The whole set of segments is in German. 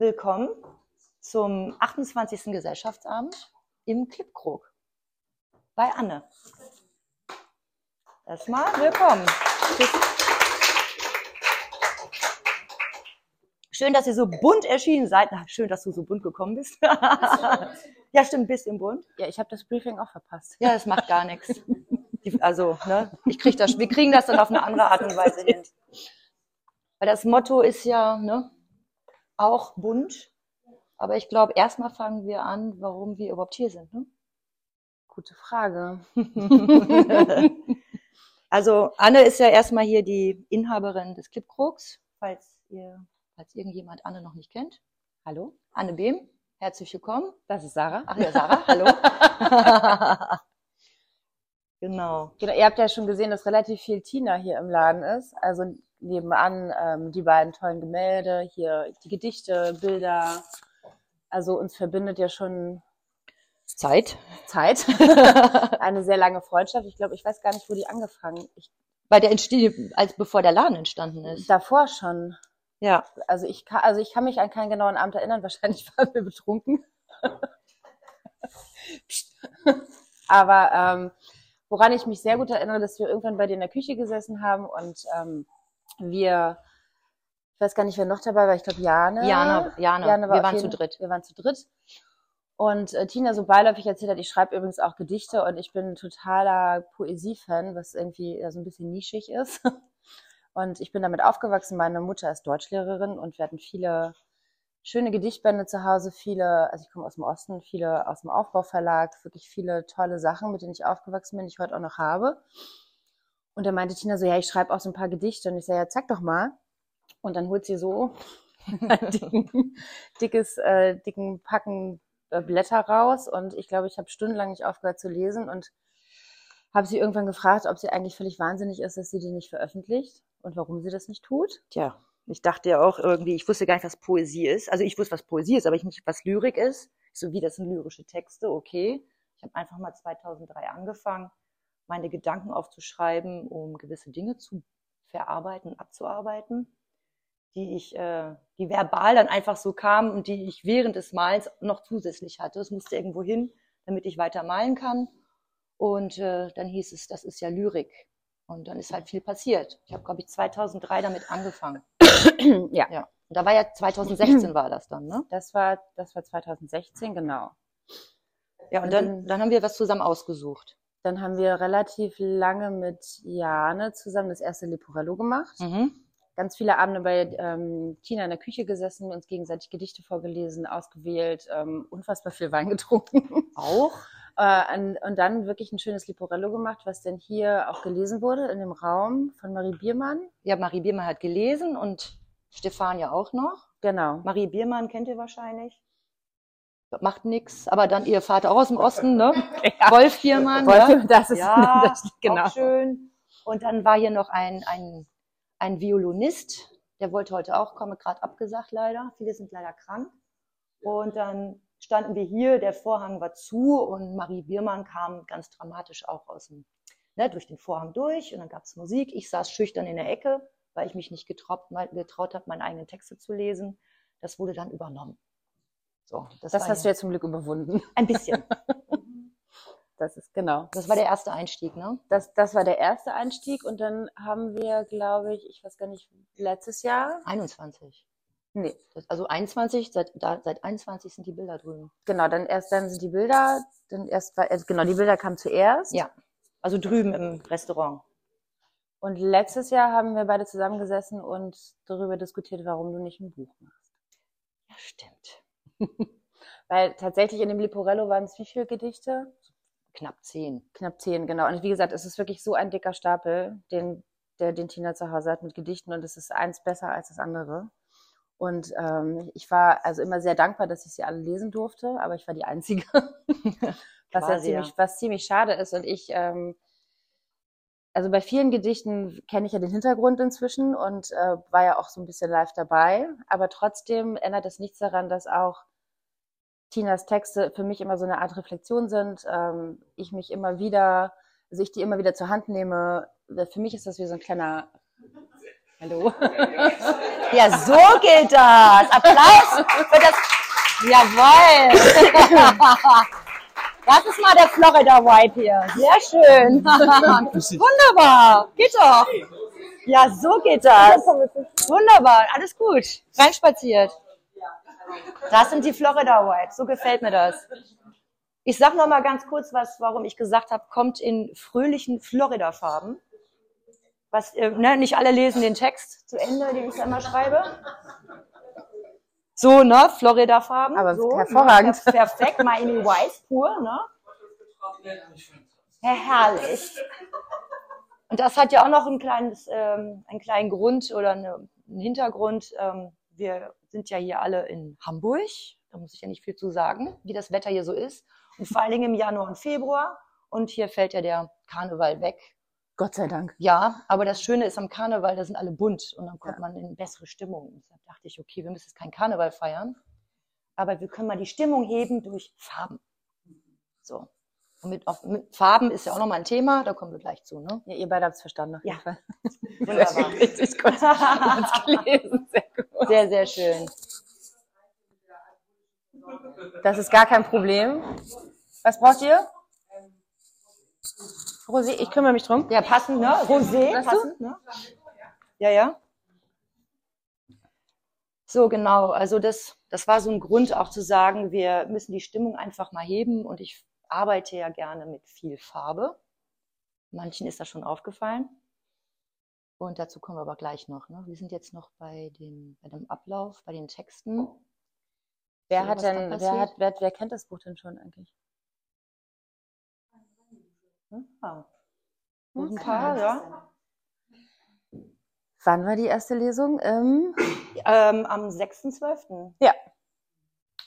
Willkommen zum 28. Gesellschaftsabend im Klippkrog bei Anne. Erstmal willkommen. Schön, dass ihr so bunt erschienen seid. Na, schön, dass du so bunt gekommen bist. ja, stimmt, ein bisschen bunt. Ja, ich habe das Briefing auch verpasst. Ja, das macht gar nichts. Also, ne, ich krieg das, wir kriegen das dann auf eine andere Art und Weise hin. Weil das Motto ist ja ne, auch bunt. Aber ich glaube, erstmal fangen wir an, warum wir überhaupt hier sind. Ne? Gute Frage. also Anne ist ja erstmal hier die Inhaberin des Clipkrogs, falls ihr, falls irgendjemand Anne noch nicht kennt. Hallo, Anne Behm, herzlich willkommen. Das ist Sarah. Ach ja, Sarah, hallo. genau. genau. Ihr habt ja schon gesehen, dass relativ viel Tina hier im Laden ist. Also nebenan ähm, die beiden tollen Gemälde, hier die Gedichte, Bilder. Also uns verbindet ja schon Zeit. Zeit. Eine sehr lange Freundschaft. Ich glaube, ich weiß gar nicht, wo die angefangen. Ich, Bei der entsteht, als bevor der Laden entstanden ist. Davor schon. Ja. Also ich kann, also ich kann mich an keinen genauen Abend erinnern. Wahrscheinlich waren wir betrunken. Aber ähm, woran ich mich sehr gut erinnere, dass wir irgendwann bei dir in der Küche gesessen haben und ähm, wir, ich weiß gar nicht, wer noch dabei war, ich glaube Jane. Jane, Jane. Jane war wir waren jeden, zu dritt. Wir waren zu dritt. Und äh, Tina so beiläufig erzählt hat, ich schreibe übrigens auch Gedichte und ich bin ein totaler Poesie-Fan, was irgendwie ja, so ein bisschen nischig ist. Und ich bin damit aufgewachsen. Meine Mutter ist Deutschlehrerin und wir hatten viele schöne Gedichtbände zu Hause, viele, also ich komme aus dem Osten, viele aus dem Aufbauverlag, wirklich viele tolle Sachen, mit denen ich aufgewachsen bin, die ich heute auch noch habe. Und dann meinte Tina so, ja, ich schreibe auch so ein paar Gedichte. Und ich sage, ja, zeig doch mal. Und dann holt sie so ein dicken, dickes, äh, dicken Packen äh, Blätter raus. Und ich glaube, ich habe stundenlang nicht aufgehört zu lesen und habe sie irgendwann gefragt, ob sie eigentlich völlig wahnsinnig ist, dass sie die nicht veröffentlicht und warum sie das nicht tut. Tja, ich dachte ja auch irgendwie, ich wusste gar nicht, was Poesie ist. Also ich wusste, was Poesie ist, aber ich nicht, was Lyrik ist. So wie das sind lyrische Texte, okay. Ich habe einfach mal 2003 angefangen meine Gedanken aufzuschreiben, um gewisse Dinge zu verarbeiten, abzuarbeiten, die ich, äh, die verbal dann einfach so kamen und die ich während des Malens noch zusätzlich hatte. Es musste irgendwo hin, damit ich weiter malen kann. Und äh, dann hieß es, das ist ja Lyrik. Und dann ist halt viel passiert. Ich habe, glaube ich, 2003 damit angefangen. ja. ja. Und da war ja 2016 war das dann, ne? Das war, das war 2016, genau. Ja, und dann, dann haben wir was zusammen ausgesucht. Dann haben wir relativ lange mit Jane zusammen das erste Leporello gemacht. Mhm. Ganz viele Abende bei ähm, Tina in der Küche gesessen, uns gegenseitig Gedichte vorgelesen, ausgewählt, ähm, unfassbar viel Wein getrunken. Auch? äh, und, und dann wirklich ein schönes Leporello gemacht, was denn hier auch gelesen wurde in dem Raum von Marie Biermann. Ja, Marie Biermann hat gelesen und Stefania auch noch. Genau. Marie Biermann kennt ihr wahrscheinlich macht nix, aber dann ihr Vater auch aus dem Osten, ne? Ja. Wolf Biermann, Wolf, ja? das ist ja, das, genau. auch schön. Und dann war hier noch ein, ein, ein Violinist, der wollte heute auch kommen, gerade abgesagt leider. Viele sind leider krank. Und dann standen wir hier, der Vorhang war zu und Marie Biermann kam ganz dramatisch auch aus dem, ne, durch den Vorhang durch und dann gab's Musik. Ich saß schüchtern in der Ecke, weil ich mich nicht getraut, getraut habe, meine eigenen Texte zu lesen. Das wurde dann übernommen. So, das, das hast ja, du jetzt zum Glück überwunden. Ein bisschen. das ist genau. Das war der erste Einstieg, ne? Das, das war der erste Einstieg und dann haben wir, glaube ich, ich weiß gar nicht, letztes Jahr. 21. Nee. also 21, seit, da, seit 21 sind die Bilder drüben. Genau, dann erst dann sind die Bilder, dann erst war, also genau, die Bilder kamen zuerst. Ja. Also drüben im Restaurant. Und letztes Jahr haben wir beide zusammengesessen und darüber diskutiert, warum du nicht ein Buch machst. Ja, stimmt. Weil tatsächlich in dem Liporello waren es wie viele Gedichte? Knapp zehn. Knapp zehn, genau. Und wie gesagt, es ist wirklich so ein dicker Stapel, den, der den Tina zu Hause hat mit Gedichten und es ist eins besser als das andere. Und ähm, ich war also immer sehr dankbar, dass ich sie alle lesen durfte, aber ich war die Einzige. was ja ziemlich, was ziemlich schade ist. Und ich, ähm, also bei vielen Gedichten kenne ich ja den Hintergrund inzwischen und äh, war ja auch so ein bisschen live dabei. Aber trotzdem ändert es nichts daran, dass auch Tinas Texte für mich immer so eine Art Reflexion sind. Ähm, ich mich immer wieder, also ich die immer wieder zur Hand nehme. Für mich ist das wie so ein kleiner Hallo. Ja, so geht das. Applaus für das. Jawoll. Das ist mal der Florida Vibe hier. Sehr schön. Wunderbar. Geht doch. Ja, so geht das. Wunderbar. Alles gut. Reinspaziert. Das sind die Florida Vibes. So gefällt mir das. Ich sag noch mal ganz kurz was, warum ich gesagt habe, kommt in fröhlichen Florida-Farben. Was, äh, ne, nicht alle lesen den Text zu Ende, den ich da immer schreibe. So, ne, Florida-Farben. Aber so, hervorragend. Ne, perfekt, Miami Vice pur, ne? Ja, herrlich. Und das hat ja auch noch ein kleines, ähm, einen kleinen Grund oder eine, einen Hintergrund. Ähm, wir sind ja hier alle in Hamburg. Da muss ich ja nicht viel zu sagen, wie das Wetter hier so ist. Und vor allen Dingen im Januar und Februar. Und hier fällt ja der Karneval weg. Gott sei Dank. Ja, aber das Schöne ist am Karneval, da sind alle bunt und dann kommt Ja. man in bessere Stimmung. Und deshalb dachte ich, okay, wir müssen jetzt keinen Karneval feiern, aber wir können mal die Stimmung heben durch Farben. So. Und mit, auf, mit Farben ist ja auch nochmal ein Thema, da kommen wir gleich zu, ne? Ja, ihr beide habt es verstanden auf jeden Ja. Fall. Wunderbar. Richtig gut. Kurz gelesen. Sehr gut. Sehr, sehr schön. Das ist gar kein Problem. Was braucht ihr? Rosé, ich kümmere mich drum. Ja, passend, ne? Rosé, du? passend, ne? Ja, ja. So, genau. Also das, das war so ein Grund auch zu sagen, wir müssen die Stimmung einfach mal heben und ich arbeite ja gerne mit viel Farbe. Manchen ist das schon aufgefallen. Und dazu kommen wir aber gleich noch. Ne? Wir sind jetzt noch bei, den, bei dem Ablauf, bei den Texten. Wer So, hat denn, wer hat, wer, wer kennt das Buch denn schon eigentlich? Ah. Ein paar, ja. Wann war die erste Lesung? Ähm, Ähm, am 6.12.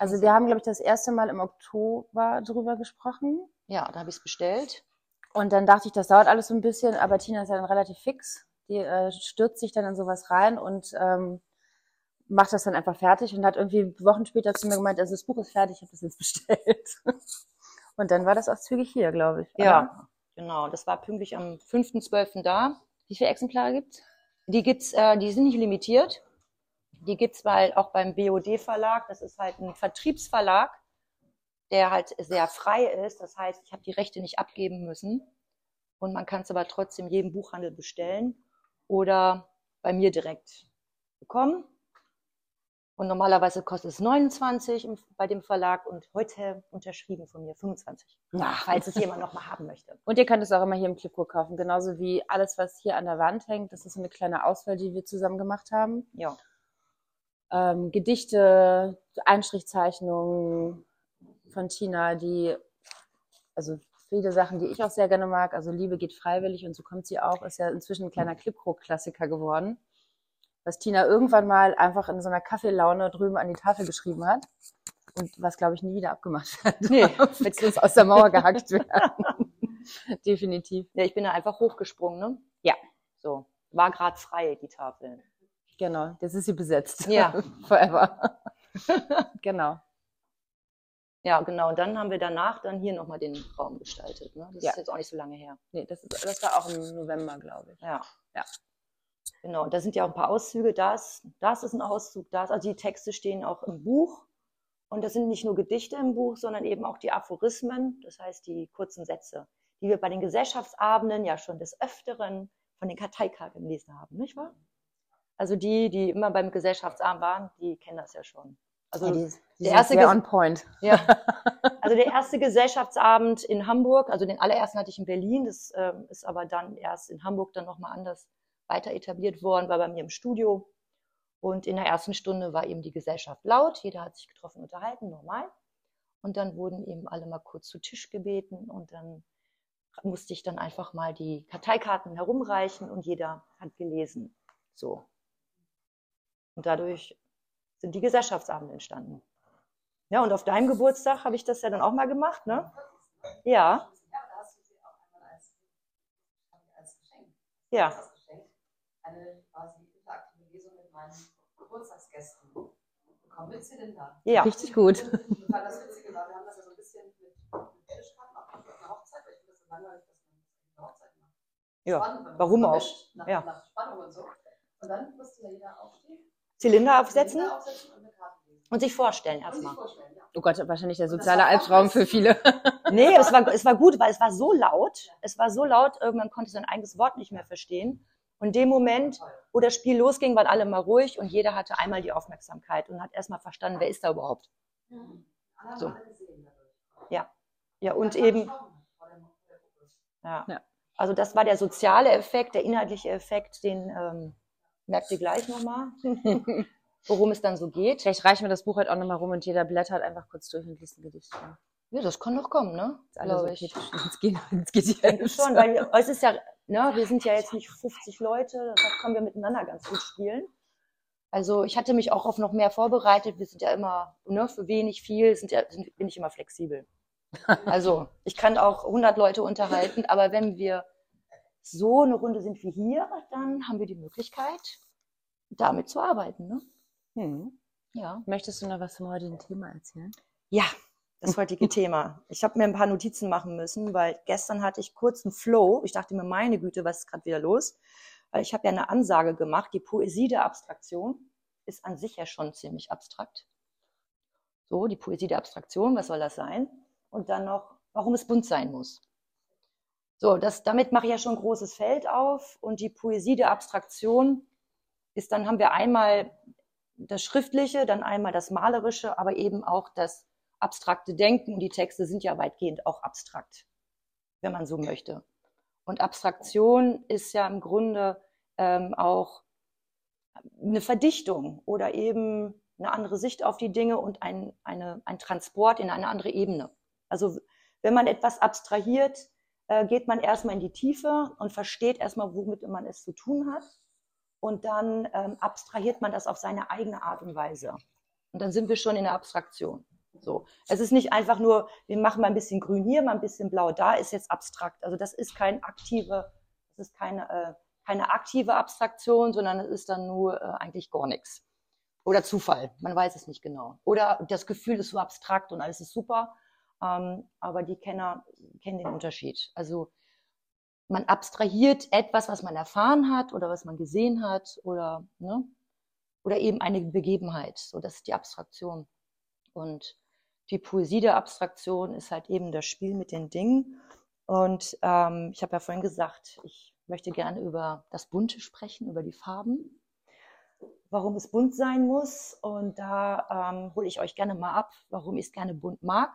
also wir haben, glaube ich, das erste Mal im Oktober drüber gesprochen. Ja, da habe ich es bestellt. Und dann dachte ich, das dauert alles so ein bisschen, aber Tina ist ja dann relativ fix. Die äh, stürzt sich dann in sowas rein und ähm, macht das dann einfach fertig und hat irgendwie Wochen später zu mir gemeint, also das Buch ist fertig, ich habe das jetzt bestellt. Und dann war das auch zügig hier, glaube ich. oder? Ja, genau. Das war pünktlich am 5.12. da. Wie viele Exemplare gibt's? Die gibt's, äh, die sind nicht limitiert. Die gibt's weil auch beim BOD Verlag. Das ist halt ein Vertriebsverlag, der halt sehr frei ist. Das heißt, ich habe die Rechte nicht abgeben müssen. Und man kann es aber trotzdem jedem Buchhandel bestellen oder bei mir direkt bekommen. Und normalerweise kostet es 29 im, bei dem Verlag und heute unterschrieben von mir 25. Ja. Falls es jemand noch mal haben möchte. Und ihr könnt es auch immer hier im Clipbook kaufen, genauso wie alles, was hier an der Wand hängt. Das ist eine kleine Auswahl, die wir zusammen gemacht haben. Ja. Ähm, Gedichte, Einstrichzeichnungen von Tina, die, also viele Sachen, die ich auch sehr gerne mag. Also Liebe geht freiwillig und so kommt sie auch, ist ja inzwischen ein kleiner Clipcrook-Klassiker geworden, was Tina irgendwann mal einfach in so einer Kaffeelaune drüben an die Tafel geschrieben hat und was, glaube ich, nie wieder abgemacht wird. Nee. Mit uns aus der Mauer gehackt werden. Definitiv. Ja, ich bin da einfach hochgesprungen, ne? Ja. So. War gerade frei, die Tafel. Genau, jetzt ist sie besetzt. Ja. Forever. genau. Ja, genau. Und dann haben wir danach dann hier nochmal den Raum gestaltet. Ne? Das Ja. ist jetzt auch nicht so lange her. Nee, das, ist, das war auch im November, glaube ich. Ja. Ja. Genau. Da sind ja auch ein paar Auszüge. Das, das ist ein Auszug, das. Also die Texte stehen auch im Buch. Und das sind nicht nur Gedichte im Buch, sondern eben auch die Aphorismen, das heißt die kurzen Sätze, die wir bei den Gesellschaftsabenden ja schon des Öfteren von den Karteikarten gelesen haben, nicht wahr? Also die, die immer beim Gesellschaftsabend waren, die kennen das ja schon. Also Ja, die, die der erste on point. Ja. Also der erste Gesellschaftsabend in Hamburg, also den allerersten hatte ich in Berlin, das ähm, ist aber dann erst in Hamburg dann nochmal anders weiter etabliert worden, war bei mir im Studio. Und in der ersten Stunde war eben die Gesellschaft laut, jeder hat sich getroffen, unterhalten, normal. Und dann wurden eben alle mal kurz zu Tisch gebeten und dann musste ich dann einfach mal die Karteikarten herumreichen und jeder hat gelesen. So. Und dadurch sind die Gesellschaftsabende entstanden. Ja, und auf deinem Geburtstag habe ich das ja dann auch mal gemacht, ne? Ja, Ja, da hast du sie auch einmal als, als Geschenk. ja. Als Geschenk eine quasi interaktive Lesung mit meinen Geburtstagsgästen bekommen. Willst du denn da? Ja, Richtig gut. Und weil das Witzige war, wir haben das ja so ein bisschen mit, Tischkarten auch auf einer Hochzeit, weil ich finde das so langweilig, dass man das auf einer Hochzeit macht. ja. Spannend, warum auch? Nach, Ja. nach Spannung und so. Und dann musste ja jeder aufstehen, Zylinder aufsetzen und sich vorstellen erstmal. ja. Oh Gott, wahrscheinlich der soziale Albtraum für viele. Nee, es war, es war gut, weil es war so laut. Es war so laut, irgendwann konnte ich sein eigenes Wort nicht mehr verstehen. Und in dem Moment, wo das Spiel losging, waren alle mal ruhig und jeder hatte einmal die Aufmerksamkeit und hat erstmal verstanden, wer ist da überhaupt. Alle haben So. dadurch. Ja, und Ja, eben, ja. Ja. Also das war der soziale Effekt, der inhaltliche Effekt, den ähm, merkt ihr gleich nochmal, worum es dann so geht. Vielleicht reichen wir das Buch halt auch nochmal rum und jeder blättert einfach kurz durch und liest ein Gedicht. Ja, das kann doch kommen, ne? Ist alle so Glaube ich. Jetzt geht, jetzt geht Ich denke schon, weil es ist ja, ne, wir sind ja jetzt nicht 50 Leute, da können wir miteinander ganz gut spielen. Also ich hatte mich auch auf noch mehr vorbereitet. Wir sind ja immer, ne, für wenig viel sind ja, sind, bin ich immer flexibel. Also ich kann auch 100 Leute unterhalten, aber wenn wir so eine Runde sind wie hier, dann haben wir die Möglichkeit, damit zu arbeiten. Ne? Hm. Ja. Möchtest du noch was zum heutigen Thema erzählen? Ja, das heutige Thema. Ich habe mir ein paar Notizen machen müssen, weil gestern hatte ich kurz einen Flow. Ich dachte mir, meine Güte, was ist gerade wieder los? Weil ich habe ja eine Ansage gemacht, die Poesie der Abstraktion ist an sich ja schon ziemlich abstrakt. So, die Poesie der Abstraktion, was soll das sein? Und dann noch, warum es bunt sein muss. So, das, damit mache ich ja schon ein großes Feld auf. Und die Poesie der Abstraktion ist, dann haben wir einmal das Schriftliche, dann einmal das Malerische, aber eben auch das abstrakte Denken. Und die Texte sind ja weitgehend auch abstrakt, wenn man so möchte. Und Abstraktion ist ja im Grunde ähm, auch eine Verdichtung oder eben eine andere Sicht auf die Dinge und ein, eine, ein Transport in eine andere Ebene. Also wenn man etwas abstrahiert, äh, geht man erstmal in die Tiefe und versteht erstmal, womit man es zu tun hat. Und dann ähm, abstrahiert man das auf seine eigene Art und Weise. Und dann sind wir schon in der Abstraktion. So. Es ist nicht einfach nur, wir machen mal ein bisschen grün hier, mal ein bisschen blau da, ist jetzt abstrakt. Also das ist kein aktive, das ist keine, äh, keine aktive Abstraktion, sondern es ist dann nur äh, eigentlich gar nichts. Oder Zufall, man weiß es nicht genau. Oder das Gefühl ist so abstrakt und alles ist super, ähm, aber die Kenner kennen den Unterschied. Also man abstrahiert etwas, was man erfahren hat oder was man gesehen hat oder, ne? oder eben eine Begebenheit. So, das ist die Abstraktion. Und die Poesie der Abstraktion ist halt eben das Spiel mit den Dingen. Und ähm, ich habe ja vorhin gesagt, ich möchte gerne über das Bunte sprechen, über die Farben, warum es bunt sein muss. Und da ähm, hole ich euch gerne mal ab, warum ich es gerne bunt mag.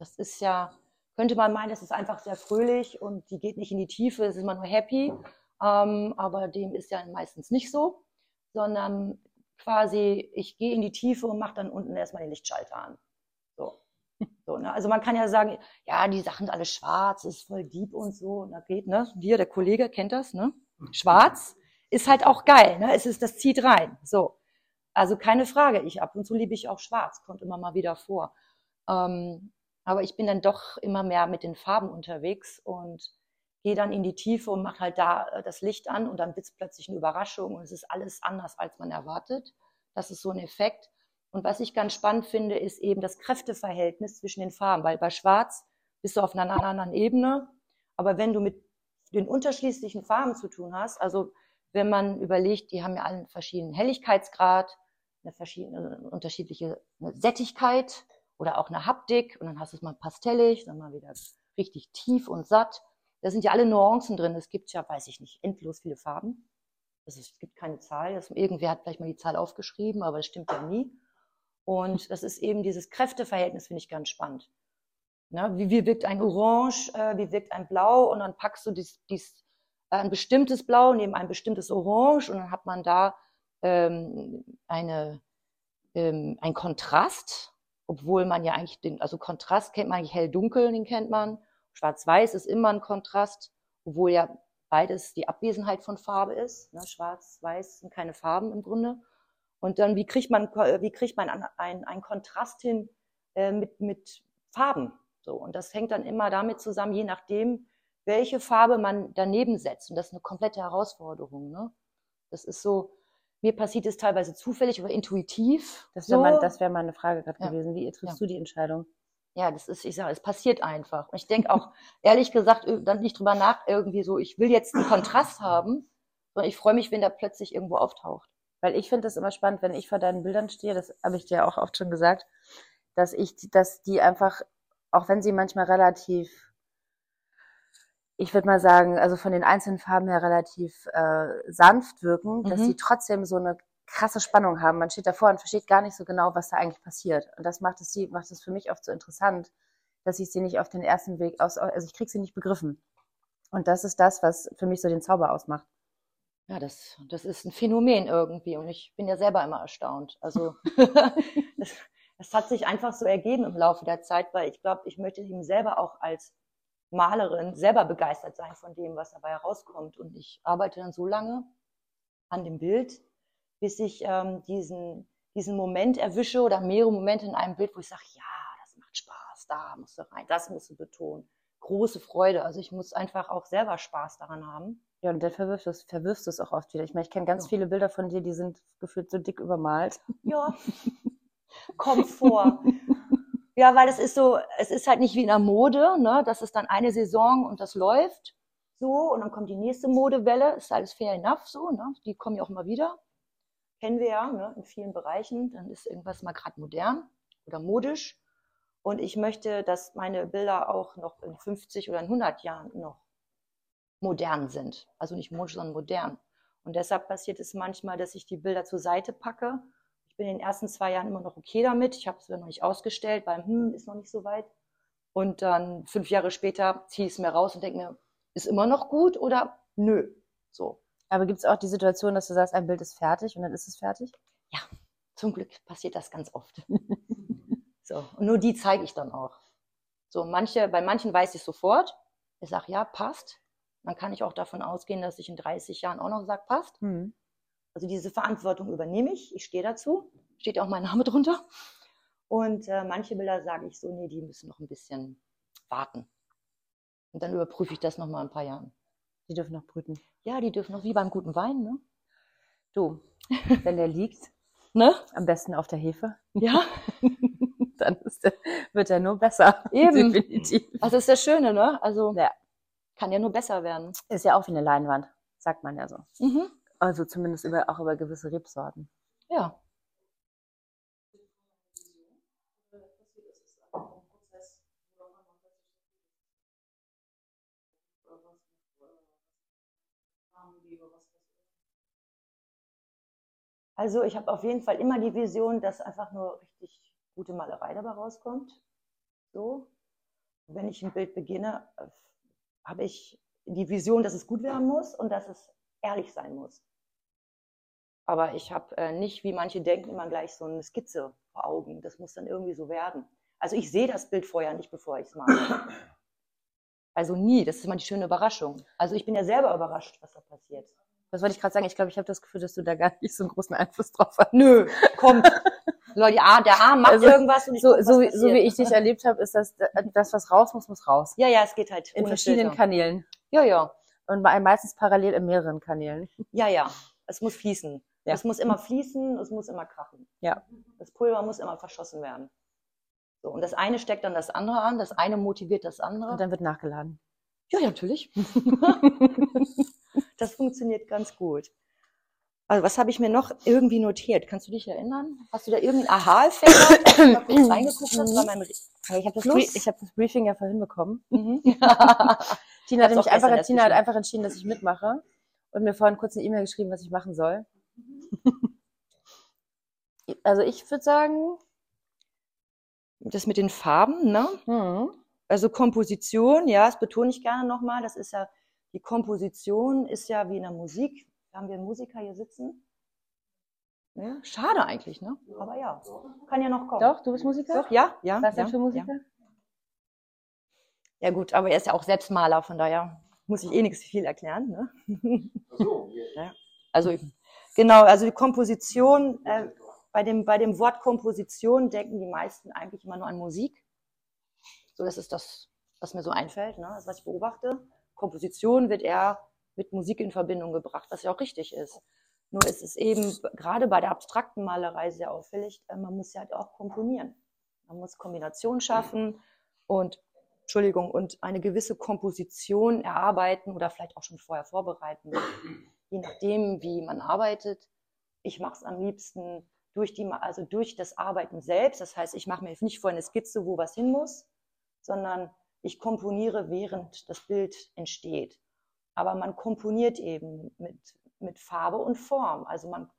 Das ist ja, könnte man meinen, das ist einfach sehr fröhlich und die geht nicht in die Tiefe, es ist immer nur happy. Ähm, aber dem ist ja meistens nicht so, sondern quasi, ich gehe in die Tiefe und mache dann unten erstmal den Lichtschalter an. So. So, ne? Also man kann ja sagen, ja, die Sachen sind alle schwarz, ist voll deep und so. Und da geht, ne? Wir, der Kollege kennt das, ne? Schwarz ist halt auch geil, ne? Es ist, das zieht rein. So. Also keine Frage. Ich ab und zu liebe ich auch schwarz, kommt immer mal wieder vor. Ähm, aber ich bin dann doch immer mehr mit den Farben unterwegs und gehe dann in die Tiefe und mache halt da äh, das Licht an und dann wird es plötzlich eine Überraschung und es ist alles anders, als man erwartet. Das ist so ein Effekt. Und was ich ganz spannend finde, ist eben das Kräfteverhältnis zwischen den Farben, weil bei Schwarz bist du auf einer anderen Ebene, aber wenn du mit den unterschiedlichen Farben zu tun hast, also wenn man überlegt, die haben ja alle einen verschiedenen Helligkeitsgrad, eine verschiedene eine unterschiedliche eine Sättigkeit oder auch eine Haptik und dann hast du es mal pastellig, dann mal wieder richtig tief und satt. Da sind ja alle Nuancen drin. Es gibt ja, weiß ich nicht, endlos viele Farben. Also es gibt keine Zahl. Das, irgendwer hat vielleicht mal die Zahl aufgeschrieben, aber das stimmt ja nie. Und das ist eben dieses Kräfteverhältnis, finde ich ganz spannend. Na, wie, wie wirkt ein Orange, äh, wie wirkt ein Blau und dann packst du dies, dies, äh, ein bestimmtes Blau neben ein bestimmtes Orange und dann hat man da ähm, eine, ähm, ein Kontrast, obwohl man ja eigentlich den, also Kontrast kennt man eigentlich hell-dunkel, den kennt man. Schwarz-Weiß ist immer ein Kontrast, obwohl ja beides die Abwesenheit von Farbe ist. Ne? Schwarz-Weiß sind keine Farben im Grunde. Und dann, wie kriegt man, wie kriegt man einen, einen Kontrast hin äh, mit, mit Farben? So, und das hängt dann immer damit zusammen, je nachdem, welche Farbe man daneben setzt. Und das ist eine komplette Herausforderung. Ne? Das ist so, mir passiert es teilweise zufällig oder intuitiv. Das so. wäre mal, das wär meine Frage gerade Ja. gewesen. Wie triffst Ja. du die Entscheidung? Ja, das ist, ich sage, es passiert einfach. Und ich denke auch, ehrlich gesagt, ö- dann nicht drüber nach, irgendwie so, ich will jetzt einen Kontrast haben, sondern ich freue mich, wenn der plötzlich irgendwo auftaucht. Weil ich finde das immer spannend, wenn ich vor deinen Bildern stehe, das habe ich dir auch oft schon gesagt, dass ich, dass die einfach, auch wenn sie manchmal relativ, ich würde mal sagen, also von den einzelnen Farben her relativ äh, sanft wirken, dass Mhm. sie trotzdem so eine krasse Spannung haben. Man steht davor und versteht gar nicht so genau, was da eigentlich passiert. Und das macht es, die, macht es für mich oft so interessant, dass ich sie nicht auf den ersten Weg aus, also ich kriege sie nicht begriffen. Und das ist das, was für mich so den Zauber ausmacht. Ja, das, das ist ein Phänomen irgendwie und ich bin ja selber immer erstaunt. Also das, das hat sich einfach so ergeben im Laufe der Zeit, weil ich glaube, ich möchte eben selber auch als Malerin selber begeistert sein von dem, was dabei herauskommt. Und ich arbeite dann so lange an dem Bild, bis ich ähm, diesen, diesen Moment erwische oder mehrere Momente in einem Bild, wo ich sage, ja, das macht Spaß, da musst du rein, das musst du betonen. Große Freude. Also ich muss einfach auch selber Spaß daran haben. Ja, und dann verwirfst du es, verwirfst du es auch oft wieder. Ich meine, ich kenne ganz Ja. viele Bilder von dir, die sind gefühlt so dick übermalt. Ja, kommt vor. Ja, weil es ist so, es ist halt nicht wie in der Mode, ne? Das ist dann eine Saison und das läuft so und dann kommt die nächste Modewelle, ist alles fair enough so, ne? Die kommen ja auch immer wieder. Kennen wir ja, ne? In vielen Bereichen. Dann ist irgendwas mal gerade modern oder modisch. Und ich möchte, dass meine Bilder auch noch in 50 oder in 100 Jahren noch modern sind. Also nicht modisch, sondern modern. Und deshalb passiert es manchmal, dass ich die Bilder zur Seite packe. Bin in den ersten zwei Jahren immer noch okay damit. Ich habe es noch nicht ausgestellt, weil hm, ist noch nicht so weit. Und dann fünf Jahre später ziehe ich es mir raus und denke mir, ist immer noch gut oder nö. So. Aber gibt es auch die Situation, dass du sagst, ein Bild ist fertig und dann ist es fertig? Zum Glück passiert das ganz oft. so. Und nur die zeige ich dann auch. So, manche, bei manchen weiß ich sofort. Ich sage, ja, passt. Dann kann ich auch davon ausgehen, dass ich in 30 Jahren auch noch sage, passt. Hm. Also diese Verantwortung übernehme ich. Ich stehe dazu. Steht auch mein Name drunter. Und äh, manche Bilder sage ich so, nee, die müssen noch ein bisschen warten. Und dann überprüfe ich das noch mal in ein paar Jahren. Die dürfen noch brüten. Ja, die dürfen noch wie beim guten Wein, ne? Du, wenn der liegt, Ne? am besten auf der Hefe, Ja, dann der, wird er nur besser. Eben. Definitiv. also das ist das Schöne, ne? Also Ja. kann ja nur besser werden. Ist ja auch wie eine Leinwand, sagt man ja so. Mhm. Also zumindest über, auch über gewisse Rebsorten. Ja. Also ich habe auf jeden Fall immer die Vision, dass einfach nur richtig gute Malerei dabei rauskommt. So. Wenn ich ein Bild beginne, äh, habe ich die Vision, dass es gut werden muss und dass es ehrlich sein muss. Aber ich habe äh, nicht, wie manche denken, immer gleich so eine Skizze vor Augen. Das muss dann irgendwie so werden. Also ich sehe das Bild vorher nicht, bevor ich es male. Also nie. Das ist immer die schöne Überraschung. Also ich bin ja selber überrascht, was da passiert. Das wollte ich gerade sagen. Ich glaube, ich habe das Gefühl, dass du da gar nicht so einen großen Einfluss drauf hast. Nö, kommt. Leute, ah, der Arm macht Also, irgendwas und ich So, guck, so, was wie- so wie passiert. ich dich erlebt habe, ist das, das, was raus muss, muss raus. Ja, ja, es geht halt In verschiedenen Filter. Kanälen. Ja, ja. Und meistens parallel in mehreren Kanälen. Ja, ja. Es muss fließen. Ja. Es muss immer fließen, es muss immer krachen. Ja. Das Pulver muss immer verschossen werden. So, und das eine steckt dann das andere an, das eine motiviert das andere. Und dann wird nachgeladen. Ja, ja, natürlich. das funktioniert ganz gut. Also, was habe ich mir noch irgendwie notiert? Kannst du dich erinnern? Hast du da irgendeinen Aha-Effekt, gehabt, als du mal kurz reingeguckt hast bei meinem Re Ja, ich habe das, Brie- ich hab das Briefing ja vorhin bekommen. mhm. Tina hat, einfach, Tina hat einfach entschieden, dass ich mitmache und mir vorhin kurz eine E-Mail geschrieben, was ich machen soll. Also ich würde sagen, Das mit den Farben, ne? hm, Also Komposition, ja, das betone ich gerne nochmal. Das ist ja, die Komposition ist ja wie in der Musik. Da haben wir einen Musiker hier sitzen. Ja, schade eigentlich, ne? Aber ja, kann ja noch kommen. doch, du bist Musiker? Doch, ja, ja. Was ja, denn für Musiker? Ja. ja gut, aber er ist ja auch selbst Maler, von daher muss ich eh nichts viel erklären. Ne? ja. Also genau, also die Komposition, äh, bei, dem, bei dem Wort Komposition denken die meisten eigentlich immer nur an Musik. So, das ist das, was mir so einfällt, ne? das, was ich beobachte. Komposition wird eher mit Musik in Verbindung gebracht, was ja auch richtig ist. Nur ist es eben gerade bei der abstrakten Malerei sehr auffällig, äh, man muss ja halt auch komponieren. Man muss Kombination schaffen und, Entschuldigung, und eine gewisse Komposition erarbeiten oder vielleicht auch schon vorher vorbereiten, je nachdem, wie man arbeitet. Ich mache es am liebsten durch die, also durch das Arbeiten selbst. Das heißt, ich mache mir nicht vorher eine Skizze, wo was hin muss, sondern ich komponiere, während das Bild entsteht. Aber man komponiert eben mit, mit Farbe und Form. Also man,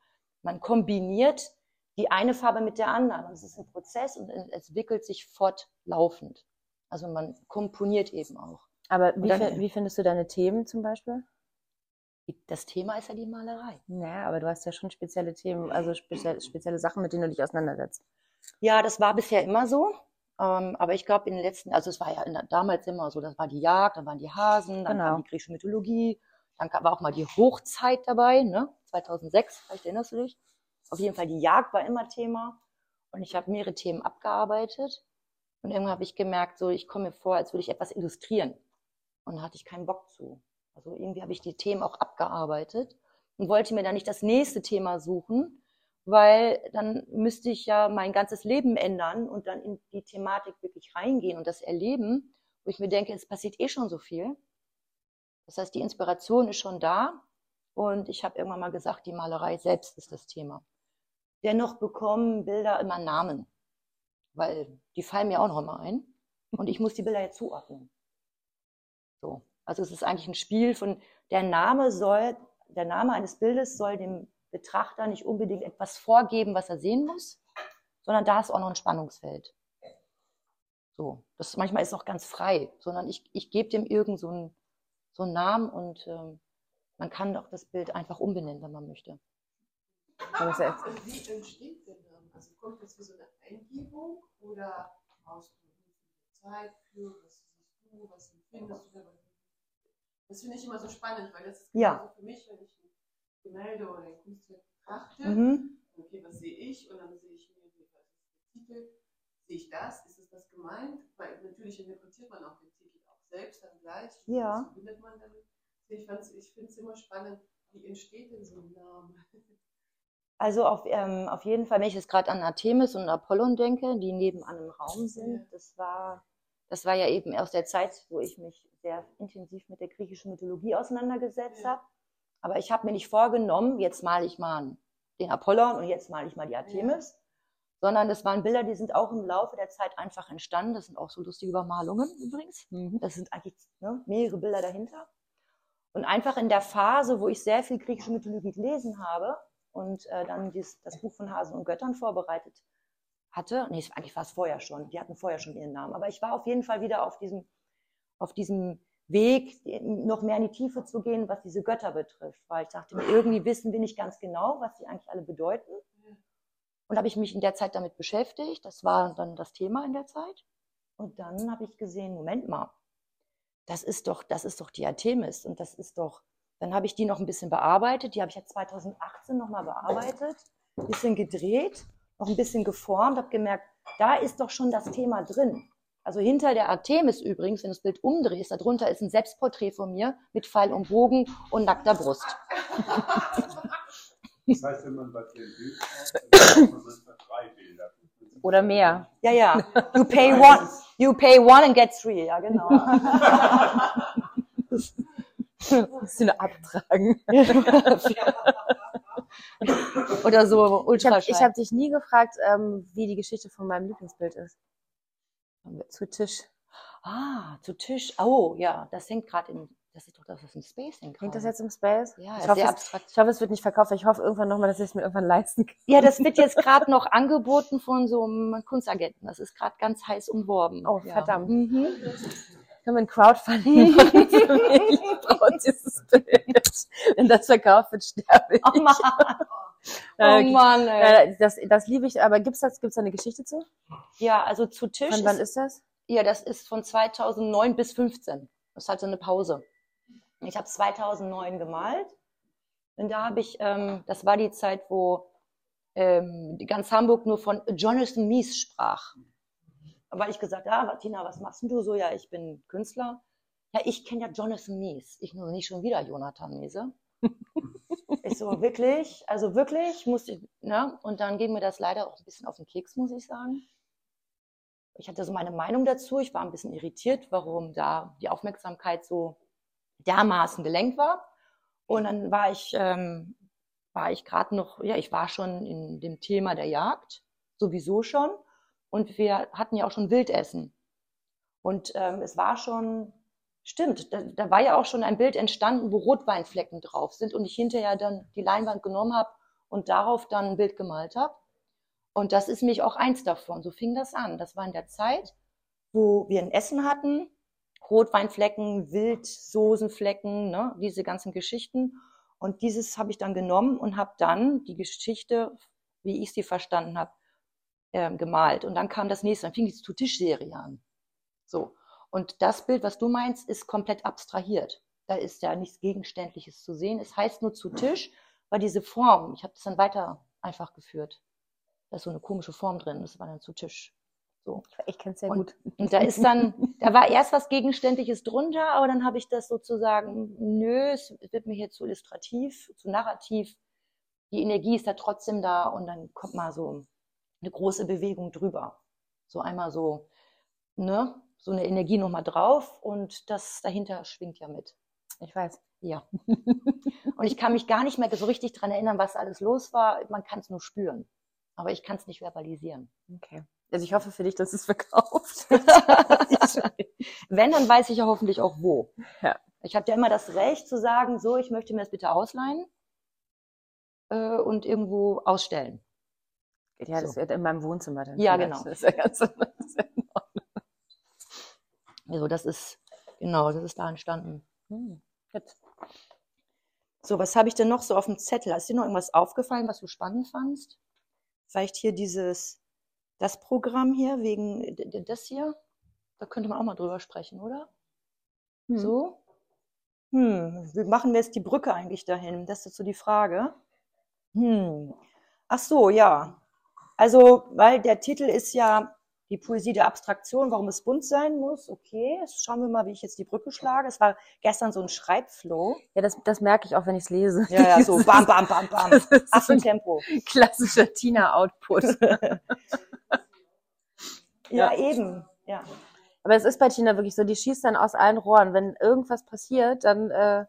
man kombiniert die eine Farbe mit der anderen. Und es ist ein Prozess und es entwickelt sich fortlaufend. Also man komponiert eben auch. Aber wie, dann- wie findest du deine Themen zum Beispiel? Das Thema ist ja die Malerei. Naja, aber du hast ja schon spezielle Themen, also spezielle, spezielle Sachen, mit denen du dich auseinandersetzt. Ja, das war bisher immer so. Ähm, aber ich glaube, in den letzten, also es war ja der, damals immer so, das war die Jagd, dann waren die Hasen, dann Genau. die griechische Mythologie, dann war auch mal die Hochzeit dabei, ne? 2006, vielleicht erinnerst du dich. Auf jeden Fall die Jagd war immer Thema. Und ich habe mehrere Themen abgearbeitet. Und irgendwann habe ich gemerkt, so ich komme mir vor, als würde ich etwas illustrieren. Und da hatte ich keinen Bock zu. Also irgendwie habe ich die Themen auch abgearbeitet und wollte mir dann nicht das nächste Thema suchen, weil dann müsste ich ja mein ganzes Leben ändern und dann in die Thematik wirklich reingehen und das erleben, wo ich mir denke, es passiert eh schon so viel. Das heißt, die Inspiration ist schon da und ich habe irgendwann mal gesagt, die Malerei selbst ist das Thema. Dennoch bekommen Bilder immer Namen, weil die fallen mir auch noch mal ein und ich muss die Bilder jetzt zuordnen. So. Also es ist eigentlich ein Spiel von, der Name soll, der Name eines Bildes soll dem Betrachter nicht unbedingt etwas vorgeben, was er sehen muss, sondern da ist auch noch ein Spannungsfeld. So, das manchmal ist auch ganz frei, sondern ich, ich gebe dem irgend so einen, so einen Namen und ähm, man kann auch das Bild einfach umbenennen, wenn man möchte. Aber es Und wie entsteht denn dann? Also kommt das wie so eine Eingebung oder brauchst du Zeit für, was siehst du, was empfindest du dabei? Das finde ich immer so spannend, weil das ist Ja. für mich, wenn ich ein Gemälde oder ein Kunstwerk betrachte. Mhm. Okay, was sehe ich? Und dann sehe ich mir, wie was ist der Titel? Sehe ich das? Ist es das gemeint? Weil natürlich interpretiert man auch den Titel auch selbst dann gleich. Ja. Was verbindet man damit? Ich, ich finde es immer spannend, wie entsteht denn so ein Name? Also auf, ähm, auf jeden Fall, wenn ich jetzt gerade an Artemis und Apollon denke, die nebenan im Raum sind, das war, das war ja eben aus der Zeit, wo ich mich sehr intensiv mit der griechischen Mythologie auseinandergesetzt Ja. habe. Aber ich habe mir nicht vorgenommen, jetzt male ich mal den Apollon und jetzt male ich mal die Artemis, sondern das waren Bilder, die sind auch im Laufe der Zeit einfach entstanden. Das sind auch so lustige Übermalungen übrigens. Das sind eigentlich ne, mehrere Bilder dahinter. Und einfach in der Phase, wo ich sehr viel griechische Mythologie gelesen habe und äh, dann dies, das Buch von Hasen und Göttern vorbereitet hatte, nee, eigentlich war es vorher schon, die hatten vorher schon ihren Namen, aber ich war auf jeden Fall wieder auf diesem, auf diesem Weg, noch mehr in die Tiefe zu gehen, was diese Götter betrifft, weil ich dachte, irgendwie wissen wir nicht ganz genau, was sie eigentlich alle bedeuten. Und habe ich mich in der Zeit damit beschäftigt. Das war dann das Thema in der Zeit. Und dann habe ich gesehen, Moment mal, das ist doch, das ist doch die Artemis und das ist doch, dann habe ich die noch ein bisschen bearbeitet. Die habe ich ja 2018 nochmal bearbeitet, ein bisschen gedreht, noch ein bisschen geformt, habe gemerkt, da ist doch schon das Thema drin. Also hinter der Artemis übrigens, wenn du das Bild umdrehst, darunter ist ein Selbstporträt von mir mit Pfeil und Bogen und nackter Brust. Das heißt, wenn man bei dir ein Bild kauft, man manchmal drei Bilder. Oder mehr. Ja, ja. You pay one, you pay one and get three. Ja, genau. Musst du nur abtragen. Oder so Ich habe Ultraschall. ich hab dich nie gefragt, ähm, wie die Geschichte von meinem Lieblingsbild ist. Zu Tisch. Ah, zu Tisch. Oh, ja, das hängt gerade im, das ist doch das, was im Space hängt. Hängt das jetzt im Space? Ja, ich hoffe, sehr es, abstrakt. ich hoffe, es wird nicht verkauft. Ich hoffe irgendwann nochmal, dass ich es mir irgendwann leisten kann. Ja, das wird jetzt gerade noch angeboten von so einem Kunstagenten. Das ist gerade ganz heiß umworben. Oh, ja. verdammt. Mhm. Können wir ein Crowdfunding machen? ich brauche dieses Bild. Wenn das verkauft wird, sterbe ich. Oh Mann, Äh, oh Mann ey. das, das liebe ich, aber gibt's das, gibt's da eine Geschichte zu? Ja, also zu Tisch. Von wann ist, das? ja, das ist von 2009 bis 15. Das hatte eine Pause. Ich habe 2009 gemalt. Und da habe ich, ähm, das war die Zeit, wo ähm, ganz Hamburg nur von Jonathan Mies sprach. Weil ich gesagt habe, ah, Tina, was machst du so? Ja, ich bin Künstler. Ja, ich kenne ja Jonathan Mies. Ich nur nicht schon wieder Jonathan Miese. ich so, wirklich? Also wirklich? Musste ich, ne? Und dann ging mir das leider auch ein bisschen auf den Keks, muss ich sagen. Ich hatte so meine Meinung dazu. Ich war ein bisschen irritiert, warum da die Aufmerksamkeit so dermaßen gelenkt war. Und dann war ich, ähm, war ich gerade noch, ja, ich war schon in dem Thema der Jagd, sowieso schon. Und wir hatten ja auch schon Wildessen. Und ähm, es war schon, stimmt, da, da war ja auch schon ein Bild entstanden, wo Rotweinflecken drauf sind und ich hinterher dann die Leinwand genommen habe und darauf dann ein Bild gemalt habe. Und das ist mich auch eins davon. So fing das an. Das war in der Zeit, wo wir ein Essen hatten, Rotweinflecken, Wildsoßenflecken, ne, diese ganzen Geschichten. Und dieses habe ich dann genommen und habe dann die Geschichte, wie ich sie verstanden habe, ähm, gemalt. Und dann kam das nächste, dann fing die zu Tischserie an. So. Und das Bild, was du meinst, ist komplett abstrahiert. Da ist ja nichts Gegenständliches zu sehen. Es heißt nur zu Tisch, weil diese Form, ich habe das dann weiter einfach geführt. Da ist so eine komische Form drin, das war dann zu Tisch. So. Ich kenne es sehr Und, gut. und da ist dann, da war erst was Gegenständliches drunter, aber dann habe ich das sozusagen, nö, es wird mir hier zu illustrativ, zu narrativ. Die Energie ist da trotzdem da und dann kommt mal so eine große Bewegung drüber. So einmal so, ne, so eine Energie nochmal drauf und das dahinter schwingt ja mit. Ich weiß. Ja. und ich kann mich gar nicht mehr so richtig dran erinnern, was alles los war. Man kann es nur spüren. Aber ich kann es nicht verbalisieren. Okay. Also ich hoffe für dich, dass es verkauft. Wenn, dann weiß ich ja hoffentlich auch wo. Ja. Ich habe ja immer das Recht zu sagen, so, ich möchte mir das bitte ausleihen äh, und irgendwo ausstellen. Ja, das So. wird in meinem Wohnzimmer dann. Ja, vielleicht. genau. Das ist ja ganz das. Also das ist, genau, das ist da entstanden. Hm. So, was habe ich denn noch so auf dem Zettel? Ist dir noch irgendwas aufgefallen, was du spannend fandst? Vielleicht hier dieses, das Programm hier, wegen das hier? Da könnte man auch mal drüber sprechen, oder? Hm. So? Hm, wie machen wir jetzt die Brücke eigentlich dahin? Das ist so die Frage. Hm. Ach so, ja. Also, weil der Titel ist ja die Poesie der Abstraktion, warum es bunt sein muss. Okay, jetzt schauen wir mal, wie ich jetzt die Brücke schlage. Es war gestern so ein Schreibflow. Ja, das, das merke ich auch, wenn ich es lese. Ja, ja, so bam, bam, bam, bam. Ist so ein Affentempo. klassischer Tina-Output. Ja, eben. Ja. Aber es ist bei Tina wirklich so, die schießt dann aus allen Rohren. Wenn irgendwas passiert, dann, äh,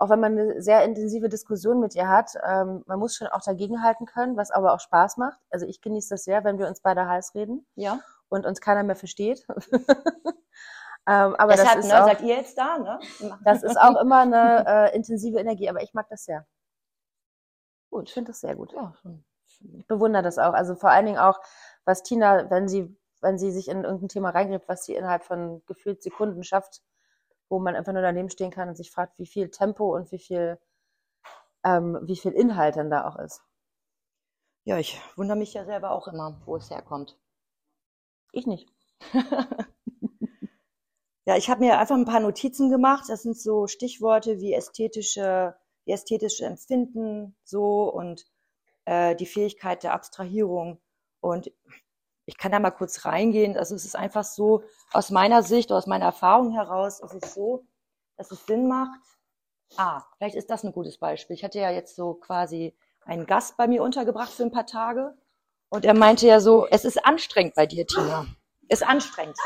auch wenn man eine sehr intensive Diskussion mit ihr hat, ähm, man muss schon auch dagegenhalten können, was aber auch Spaß macht. Also ich genieße das sehr, wenn wir uns beide heiß reden Ja. und uns keiner mehr versteht. ähm, aber Deshalb, das, ist ne, auch, seid ihr jetzt da, ne? das ist auch immer eine äh, intensive Energie, aber ich mag das sehr. Gut, ich finde das sehr gut. Ja, schon. Ich bewundere das auch. Also vor allen Dingen auch, was Tina, wenn sie, wenn sie sich in irgendein Thema reingräbt, was sie innerhalb von gefühlt Sekunden schafft, wo man einfach nur daneben stehen kann und sich fragt, wie viel Tempo und wie viel, ähm, wie viel Inhalt dann da auch ist. Ja, ich wundere mich ja selber auch immer, wo es herkommt. Ich nicht. Ja, ich habe mir einfach ein paar Notizen gemacht. Das sind so Stichworte wie ästhetische, wie ästhetische Empfinden, so und äh, die Fähigkeit der Abstrahierung. Und ich kann da mal kurz reingehen. Also es ist einfach so, aus meiner Sicht, aus meiner Erfahrung heraus, ist es so, dass es Sinn macht. Ah, vielleicht ist das ein gutes Beispiel. Ich hatte ja jetzt so quasi einen Gast bei mir untergebracht für ein paar Tage. Und er meinte ja so, es ist anstrengend bei dir, Tina. Es ist anstrengend.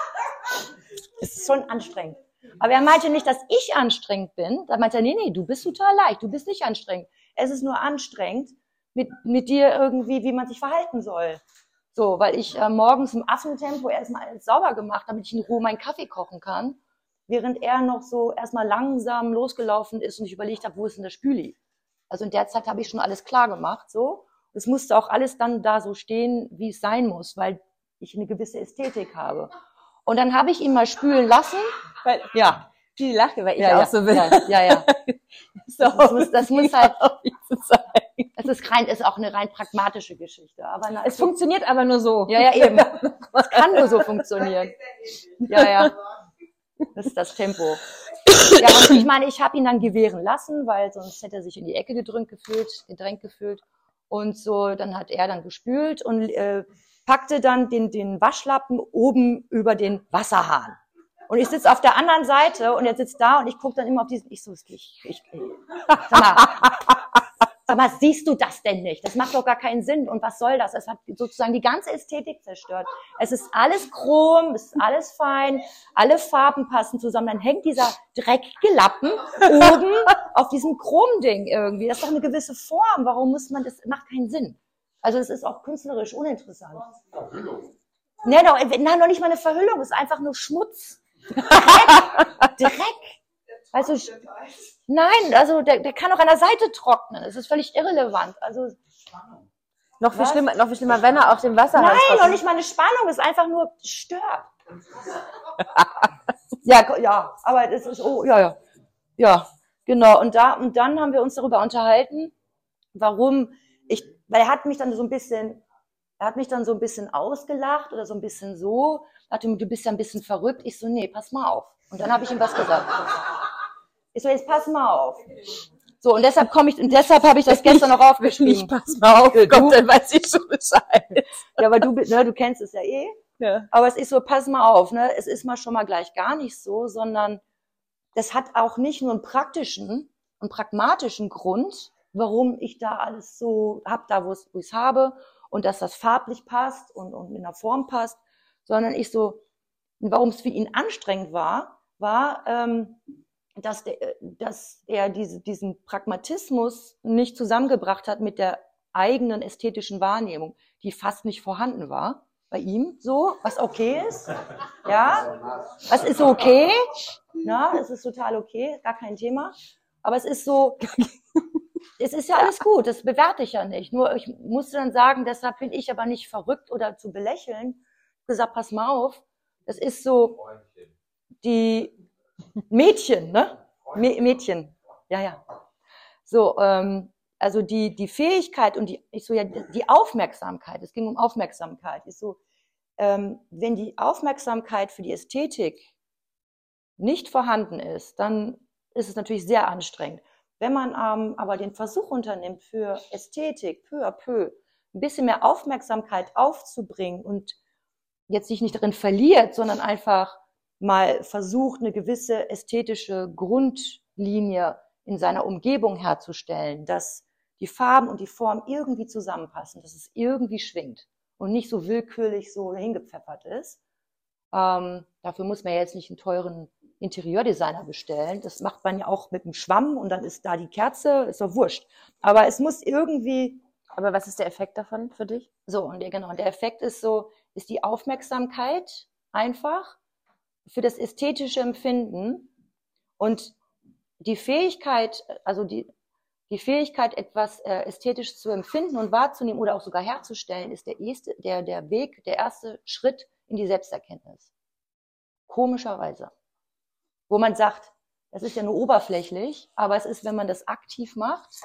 Es ist schon anstrengend. Aber er meinte nicht, dass ich anstrengend bin. Da meinte er, nee, nee, du bist total leicht, du bist nicht anstrengend. Es ist nur anstrengend, mit, mit dir irgendwie, wie man sich verhalten soll. So, weil ich äh, morgens im Affentempo erstmal alles sauber gemacht, damit ich in Ruhe meinen Kaffee kochen kann, während er noch so erstmal langsam losgelaufen ist und ich überlegt habe, wo ist denn der Spüli? Also in der Zeit habe ich schon alles klar gemacht, so. Es musste auch alles dann da so stehen, wie es sein muss, weil ich eine gewisse Ästhetik habe. Und dann habe ich ihn mal spülen lassen. Weil, Ja, die lache, weil ich ja, auch ja, so will. ja, ja, ja. So, Das muss, das muss halt, es ist rein, ist auch eine rein pragmatische Geschichte. Aber na, Es funktioniert aber nur so. ja, ja, eben. Es kann nur so funktionieren. Ja, ja. Das ist das Tempo. Ja, und ich meine, ich habe ihn dann gewähren lassen, weil sonst hätte er sich in die Ecke gedrängt gefühlt, gedrängt gefühlt. Und so, dann hat er dann gespült und äh, packte dann den, den Waschlappen oben über den Wasserhahn. Und ich sitze auf der anderen Seite und er sitzt da und ich gucke dann immer auf diesen, ich so, ich, ich, ich sag mal, Sag mal, siehst du das denn nicht? Das macht doch gar keinen Sinn. Und was soll das? Es hat sozusagen die ganze Ästhetik zerstört. Es ist alles chrom, es ist alles fein, alle Farben passen zusammen. Dann hängt dieser dreckige Lappen oben auf diesem Chromding irgendwie. Das ist doch eine gewisse Form. Warum muss man das? Macht keinen Sinn. Also es ist auch künstlerisch uninteressant. Verhüllung. Doch, nein, noch nicht mal eine Verhüllung, es ist einfach nur Schmutz. Dreck. Dreck. Du, nein, also der, der kann auch an der Seite trocknen. Es ist völlig irrelevant. Also Noch viel Was? schlimmer, noch viel schlimmer, wenn er auf dem Wasser nein, noch nicht mal eine Spannung, es ist einfach nur stört. ja, ja, aber das ist, oh, ja, ja. Ja, genau. Und da, und dann haben wir uns darüber unterhalten, warum ich, weil er hat mich dann so ein bisschen, er hat mich dann so ein bisschen ausgelacht oder so ein bisschen so, mir, du bist ja ein bisschen verrückt. Ich so, nee, pass mal auf. Und dann habe ich ihm was gesagt. Ich so, jetzt pass mal auf. So, und deshalb komme ich, und deshalb habe ich das gestern noch aufgeschrieben. pass mal auf, Gott, dann weiß ich schon Bescheid. Ja, aber du, ne, du kennst es ja eh. Ja. Aber es ist so, pass mal auf, ne? Es ist mal schon mal gleich gar nicht so, sondern das hat auch nicht nur einen praktischen, einen pragmatischen Grund, warum ich da alles so hab, da wo es wo ich's habe und dass das farblich passt und, und in der Form passt, sondern ich so, warum es für ihn anstrengend war, war, ähm, dass, der, dass er diese, diesen Pragmatismus nicht zusammengebracht hat mit der eigenen ästhetischen Wahrnehmung, die fast nicht vorhanden war bei ihm, so, was okay ist, ja, das ist okay, na, es ist total okay, gar kein Thema, aber es ist so, es ist ja alles gut, das bewerte ich ja nicht, nur ich musste dann sagen, deshalb bin ich aber nicht verrückt oder zu belächeln, gesagt, pass mal auf, das ist so, die Mädchen, ne? Mä- Mädchen, ja, ja. So, ähm, also die, die Fähigkeit und die, ich so, ja, die Aufmerksamkeit, es ging um Aufmerksamkeit, ist so, ähm, wenn die Aufmerksamkeit für die Ästhetik nicht vorhanden ist, dann ist es natürlich sehr anstrengend. Wenn man ähm, aber den Versuch unternimmt, für Ästhetik peu à peu ein bisschen mehr Aufmerksamkeit aufzubringen und jetzt sich nicht darin verliert, sondern einfach mal versucht, eine gewisse ästhetische Grundlinie in seiner Umgebung herzustellen, dass die Farben und die Form irgendwie zusammenpassen, dass es irgendwie schwingt und nicht so willkürlich so hingepfeffert ist. Ähm, dafür muss man jetzt nicht einen teuren Interieurdesigner bestellen. Das macht man ja auch mit einem Schwamm und dann ist da die Kerze, ist doch wurscht. Aber es muss irgendwie Aber was ist der Effekt davon für dich? so, und der, genau, und der Effekt ist so, ist die Aufmerksamkeit einfach für das ästhetische Empfinden und die Fähigkeit, also die, die Fähigkeit, etwas äh, ästhetisch zu empfinden und wahrzunehmen oder auch sogar herzustellen, ist der erste, der, der Weg, der erste Schritt in die Selbsterkenntnis. Komischerweise. Wo man sagt, das ist ja nur oberflächlich, aber es ist, wenn man das aktiv macht,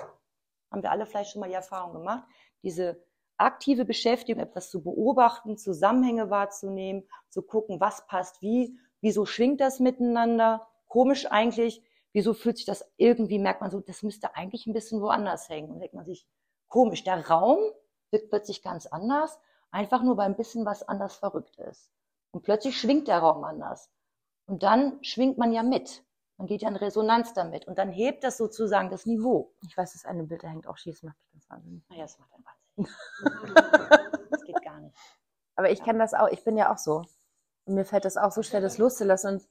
haben wir alle vielleicht schon mal die Erfahrung gemacht, diese aktive Beschäftigung, etwas zu beobachten, Zusammenhänge wahrzunehmen, zu gucken, was passt wie, wieso schwingt das miteinander, komisch eigentlich, wieso fühlt sich das irgendwie, merkt man so, das müsste eigentlich ein bisschen woanders hängen. Und denkt man sich, komisch, der Raum wird plötzlich ganz anders, einfach nur, weil ein bisschen was anders verrückt ist. Und plötzlich schwingt der Raum anders. Und dann schwingt man ja mit. Man geht ja in Resonanz damit. Und dann hebt das sozusagen das Niveau. Ich weiß, das eine Bild, da hängt auch schief, das macht mich ganz wahnsinnig. Naja, das macht einen Wahnsinn. Das geht gar nicht. Aber ich kenne das auch, ich bin ja auch so. Und mir fällt das auch so schwer, das loszulassen. Und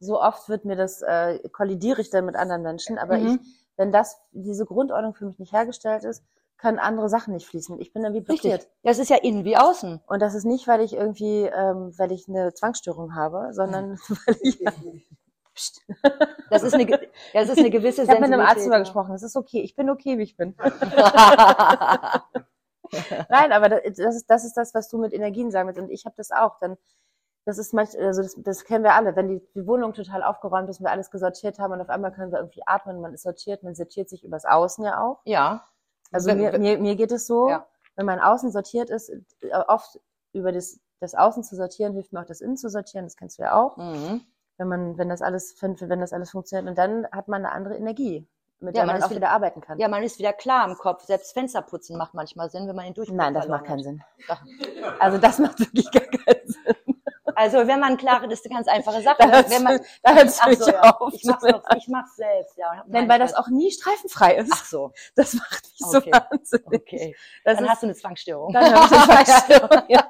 so oft wird mir das, äh, kollidiere ich dann mit anderen Menschen. Aber Mhm. ich, wenn das, diese Grundordnung für mich nicht hergestellt ist, können andere Sachen nicht fließen. Ich bin dann wie blockiert. Richtig. Das ist ja innen wie außen. Und das ist nicht, weil ich irgendwie, ähm, weil ich eine Zwangsstörung habe, sondern weil ich, Psst. Das ist eine, das ist eine gewisse ich habe mit einem Arzt Sensibilität, drüber gesprochen. Es ist okay. Ich bin okay, wie ich bin. Nein, aber das ist, das ist das, was du mit Energien sagen willst. Und ich habe das auch. Dann, das ist manch, also das, das kennen wir alle. Wenn die, die Wohnung total aufgeräumt ist, wir alles gesortiert haben und auf einmal können wir irgendwie atmen, man ist sortiert, man sortiert sich übers Außen ja auch. Ja. Also Wenn- mir, wenn- mir, mir geht es so, Ja. wenn mein Außen sortiert ist, äh, oft über das, das Außen zu sortieren, hilft mir auch das Innen zu sortieren, das kennst du ja auch. Mhm. Wenn man, wenn das alles, wenn, das alles funktioniert und dann hat man eine andere Energie, mit Ja, der man man, auch wieder- wieder arbeiten kann. Ja, man ist wieder klar im Kopf. Selbst Fensterputzen macht manchmal Sinn, wenn man den Durchblick Nein, das macht keinen. Sinn. Also das macht wirklich gar keinen Sinn. Also wenn man klare, das ist eine ganz einfache Sache. Da wenn man, da hört's ach so, ja. auf. Ich mach's, noch, ich mach's selbst, ja. Nein, weil das auch nie streifenfrei ist. Ach so, Das macht mich so Okay. wahnsinnig. okay. Das Dann ist, hast du eine Zwangsstörung. dann habe ich eine Zwangsstörung. ja.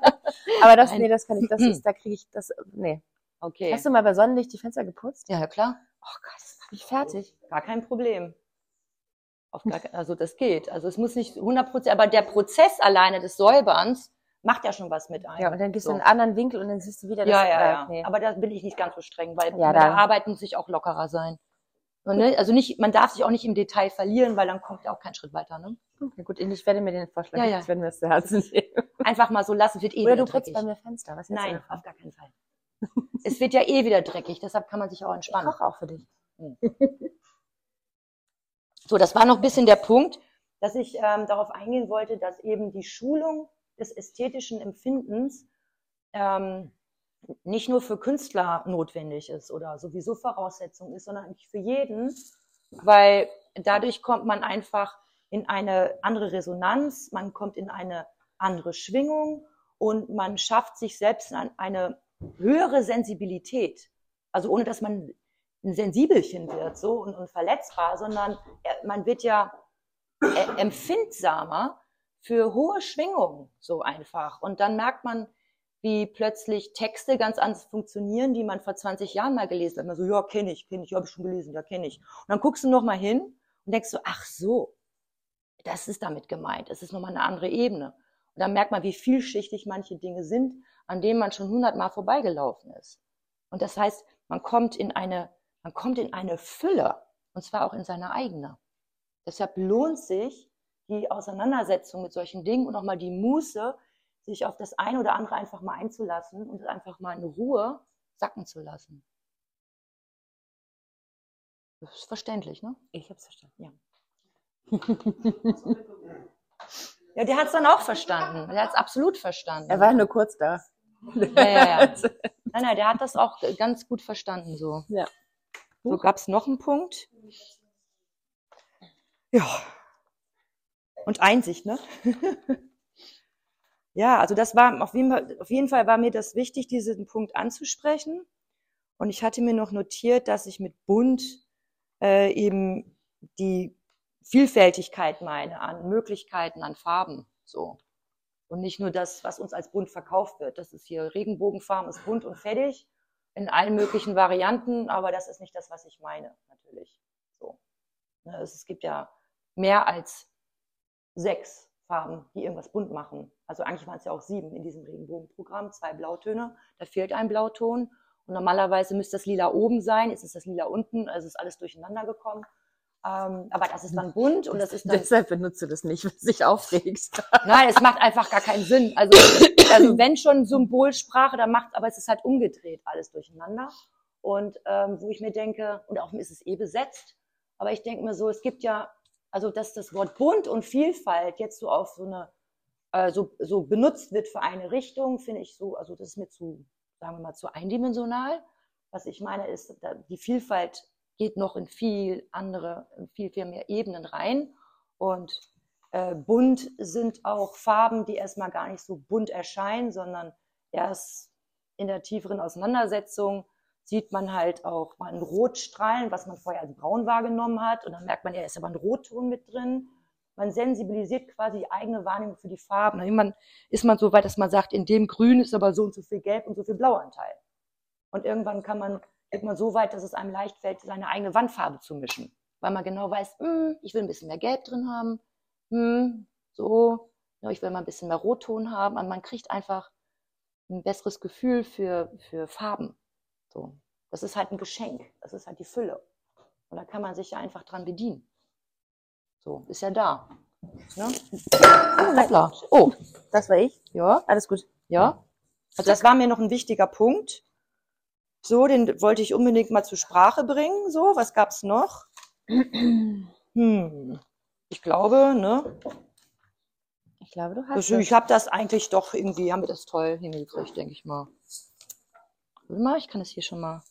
Aber das, Nein. nee, das kann ich, das ist, da kriege ich das, nee. Okay. Hast du mal bei Sonnenlicht die Fenster geputzt? Ja, ja, klar. Oh Gott, das macht mich fertig. Gar kein Problem. Auf gar, also das geht. Also es muss nicht 100 Prozent, aber der Prozess alleine des Säuberns macht ja schon was mit einem. Ja, und dann gehst So. du in einen anderen Winkel und dann siehst du wieder Ja, das. ja, äh, ja. Nee. Aber da bin ich nicht ganz so streng, weil Ja, bei der Arbeit muss ich auch lockerer sein. Und, ne, also nicht, man darf sich auch nicht im Detail verlieren, weil dann kommt ja auch kein Schritt weiter. Ne? Ja, gut, ich werde mir den Vorschlag, Ja, ja. ich werde mir das zu Herzen nehmen. Einfach mal so lassen, wird eh Oder du putzt bei mir Fenster. Was Nein, auf gar keinen Fall. Es wird ja eh wieder dreckig, deshalb kann man sich auch Ich entspannen. koche auch für dich. So, das war noch ein bisschen der Punkt, dass ich ähm, darauf eingehen wollte, dass eben die Schulung des ästhetischen Empfindens ähm, nicht nur für Künstler notwendig ist oder sowieso Voraussetzung ist, sondern eigentlich für jeden, weil dadurch kommt man einfach in eine andere Resonanz, man kommt in eine andere Schwingung und man schafft sich selbst eine höhere Sensibilität. Also ohne dass man ein Sensibelchen wird so und, und verletzbar, sondern er- man wird ja äh, empfindsamer für hohe Schwingungen so einfach. Und dann merkt man, wie plötzlich Texte ganz anders funktionieren, die man vor 20 Jahren mal gelesen hat. Man so, ja, kenne ich, kenne ich, habe ich schon gelesen, ja, kenne ich. Und dann guckst du noch mal hin und denkst so, ach so, das ist damit gemeint. Es ist nochmal eine andere Ebene. Und dann merkt man, wie vielschichtig manche Dinge sind, an denen man schon hundertmal vorbeigelaufen ist. Und das heißt, man kommt in eine, man kommt in eine Fülle, und zwar auch in seine eigene. Deshalb lohnt sich die Auseinandersetzung mit solchen Dingen und auch mal die Muße, sich auf das eine oder andere einfach mal einzulassen und es einfach mal in Ruhe sacken zu lassen. Das ist verständlich, ne? Ich hab's verstanden. Ja, der hat es dann auch verstanden. Der hat es absolut verstanden. Er war nur kurz da. Ja, ja, ja. Nein, nein, der hat das auch ganz gut verstanden so. Ja. So gab es noch einen Punkt. Ja. Und Einsicht, ne? ja, also das war auf jeden, Fall, auf jeden Fall war mir das wichtig, diesen Punkt anzusprechen. Und ich hatte mir noch notiert, dass ich mit bunt äh, eben die Vielfältigkeit meine an Möglichkeiten, an Farben. So. Und nicht nur das, was uns als bunt verkauft wird. Das ist hier Regenbogenfarben, ist bunt und fertig in allen möglichen Varianten, aber das ist nicht das, was ich meine, natürlich. So. Ne, Es, es gibt ja mehr als sechs Farben, die irgendwas bunt machen. Also eigentlich waren es ja auch sieben in diesem Regenbogenprogramm, zwei Blautöne, da fehlt ein Blauton. Und normalerweise müsste das Lila oben sein, jetzt ist das Lila unten, also ist alles durcheinander gekommen. Ähm, aber das ist dann bunt und das ist dann Deshalb benutze das nicht, weil es sich aufregt. Nein, es macht einfach gar keinen Sinn. Also, also wenn schon Symbolsprache, dann macht, aber es ist halt umgedreht alles durcheinander. Und ähm, wo ich mir denke, und auch ist es eh besetzt, aber ich denke mir so, es gibt ja, also dass das Wort bunt und Vielfalt jetzt so auf so eine, äh, so, so benutzt wird für eine Richtung, finde ich so, also das ist mir zu, sagen wir mal, zu eindimensional. Was ich meine ist, die Vielfalt geht noch in viel andere, in viel, viel mehr Ebenen rein. Und äh, bunt sind auch Farben, die erstmal gar nicht so bunt erscheinen, sondern erst in der tieferen Auseinandersetzung sieht man halt auch mal einen Rotstrahlen, was man vorher als braun wahrgenommen hat. Und dann merkt man, ja, ist aber ein Rotton mit drin. Man sensibilisiert quasi die eigene Wahrnehmung für die Farben. Irgendwann ist man so weit, dass man sagt, in dem Grün ist aber so und so viel Gelb und so viel Blauanteil. Und irgendwann kann man, man so weit, dass es einem leicht fällt, seine eigene Wandfarbe zu mischen. Weil man genau weiß, hm, ich will ein bisschen mehr Gelb drin haben, hm, so, ja, ich will mal ein bisschen mehr Rotton haben. Und man kriegt einfach ein besseres Gefühl für, für Farben. So. Das ist halt ein Geschenk. Das ist halt die Fülle. Und da kann man sich ja einfach dran bedienen. So, ist ja da. Ne? Hoppla. Oh, Das war ich. ja, Alles gut. ja. Also das war mir noch ein wichtiger Punkt. So, den wollte ich unbedingt mal zur Sprache bringen. So, was gab's noch? Hm. Ich glaube, ne? Ich glaube, du hast Also, es. ich habe das eigentlich doch irgendwie, haben wir das toll hingekriegt, denke ich mal. Warte mal, ich kann das hier schon mal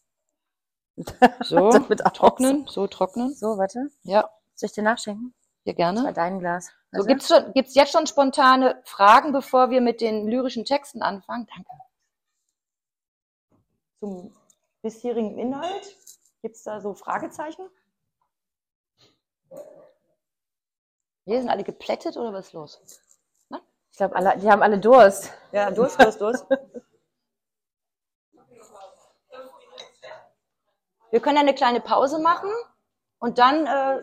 so trocknen, so trocknen. So, warte. Ja, Soll ich dir nachschenken? ja Das war gerne. dein Glas. So, Warte. gibt's schon, gibt's jetzt schon spontane Fragen, bevor wir mit den lyrischen Texten anfangen? Danke. zum bisherigen Inhalt? Gibt es da so Fragezeichen? Wir sind alle geplättet oder was ist los? Ich glaube, alle, die haben alle Durst. Ja, Durst, Durst, Durst. Wir können ja eine kleine Pause machen und dann, äh,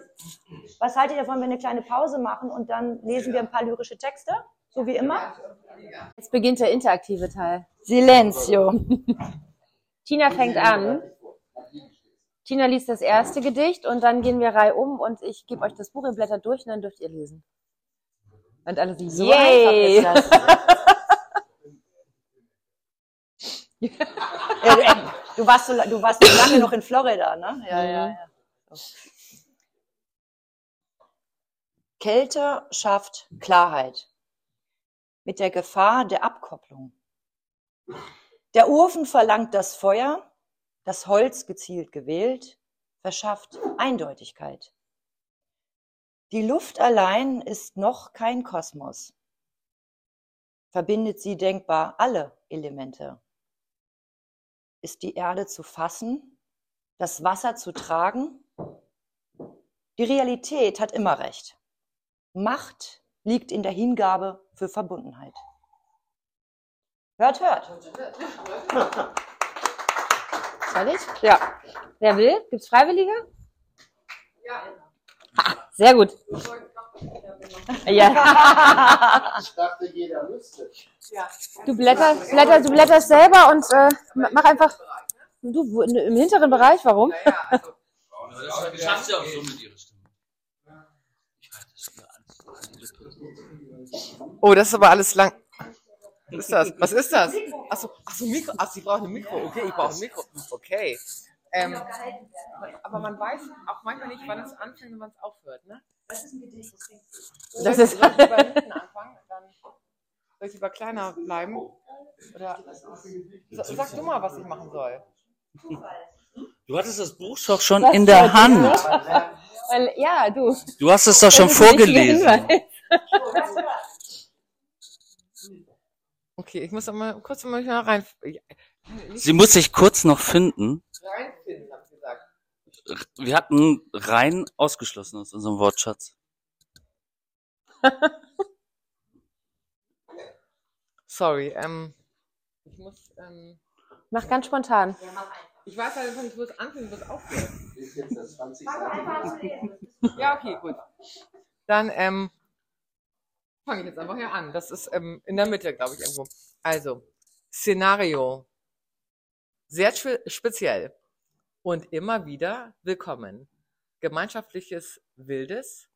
was haltet ihr davon, wenn wir eine kleine Pause machen und dann lesen wir ein paar lyrische Texte, so wie immer? Jetzt beginnt der interaktive Teil. Silenzio. Tina fängt an. Tina liest das erste Gedicht und dann gehen wir reihum und ich gebe euch das Buch, ihr blättert durch und dann dürft ihr lesen. Und alle so, So yay! einfach ist das. Ja, du, du, warst so, du warst so lange noch in Florida, ne? Ja, ja, ja. Kälte schafft Klarheit. Mit der Gefahr der Abkopplung. Der Ofen verlangt das Feuer, das Holz gezielt gewählt, verschafft Eindeutigkeit. Die Luft allein ist noch kein Kosmos. Verbindet sie denkbar alle Elemente. Ist die Erde zu fassen, das Wasser zu tragen? Die Realität hat immer recht. Macht liegt in der Hingabe für Verbundenheit. Hört, hört. Soll ich? Ja. Wer will? Gibt's Freiwillige? Ja. Sehr gut. Ja. Ich dachte, jeder müsste. Du blätterst, blätter, du blätterst selber und äh, mach einfach. Du im hinteren Bereich, warum? Ja, also, Das schafft sie auch so mit ihrer Stimme. Es. Oh, das ist aber alles lang. Was ist das? Was ist das? Achso, achso Mikro. Ach, sie braucht ein Mikro. Okay, ich brauche ein Mikro. Okay. Ähm, aber man weiß auch manchmal nicht, wann es anfängt und wann es aufhört, ne? Das ist ein Gedicht, das Das ist- ich- soll ich lieber hinten anfangen? Dann soll ich lieber kleiner bleiben? Oder so, sag du mal, was ich machen soll. Du hattest das Buch doch schon Was in der Hand. Weil, ja, du. Du hast es doch schon Das vorgelesen. Okay, ich muss aber kurz mal rein. Sie muss sich kurz noch finden. Reinfinden, hab ich gesagt. Wir hatten rein ausgeschlossen aus unserem Wortschatz. Sorry, ähm, ich muss, ähm, Mach ganz spontan. ich weiß halt einfach nicht, wo es anfängt, wo es aufhört. Ist jetzt das 20 Seiten. Ja, okay, gut. Dann ähm, fange jetzt einfach hier an. Das ist ähm, in der Mitte, glaube ich, irgendwo. Also, Szenario. Sehr spe speziell. Und immer wieder willkommen. Gemeinschaftliches Wildes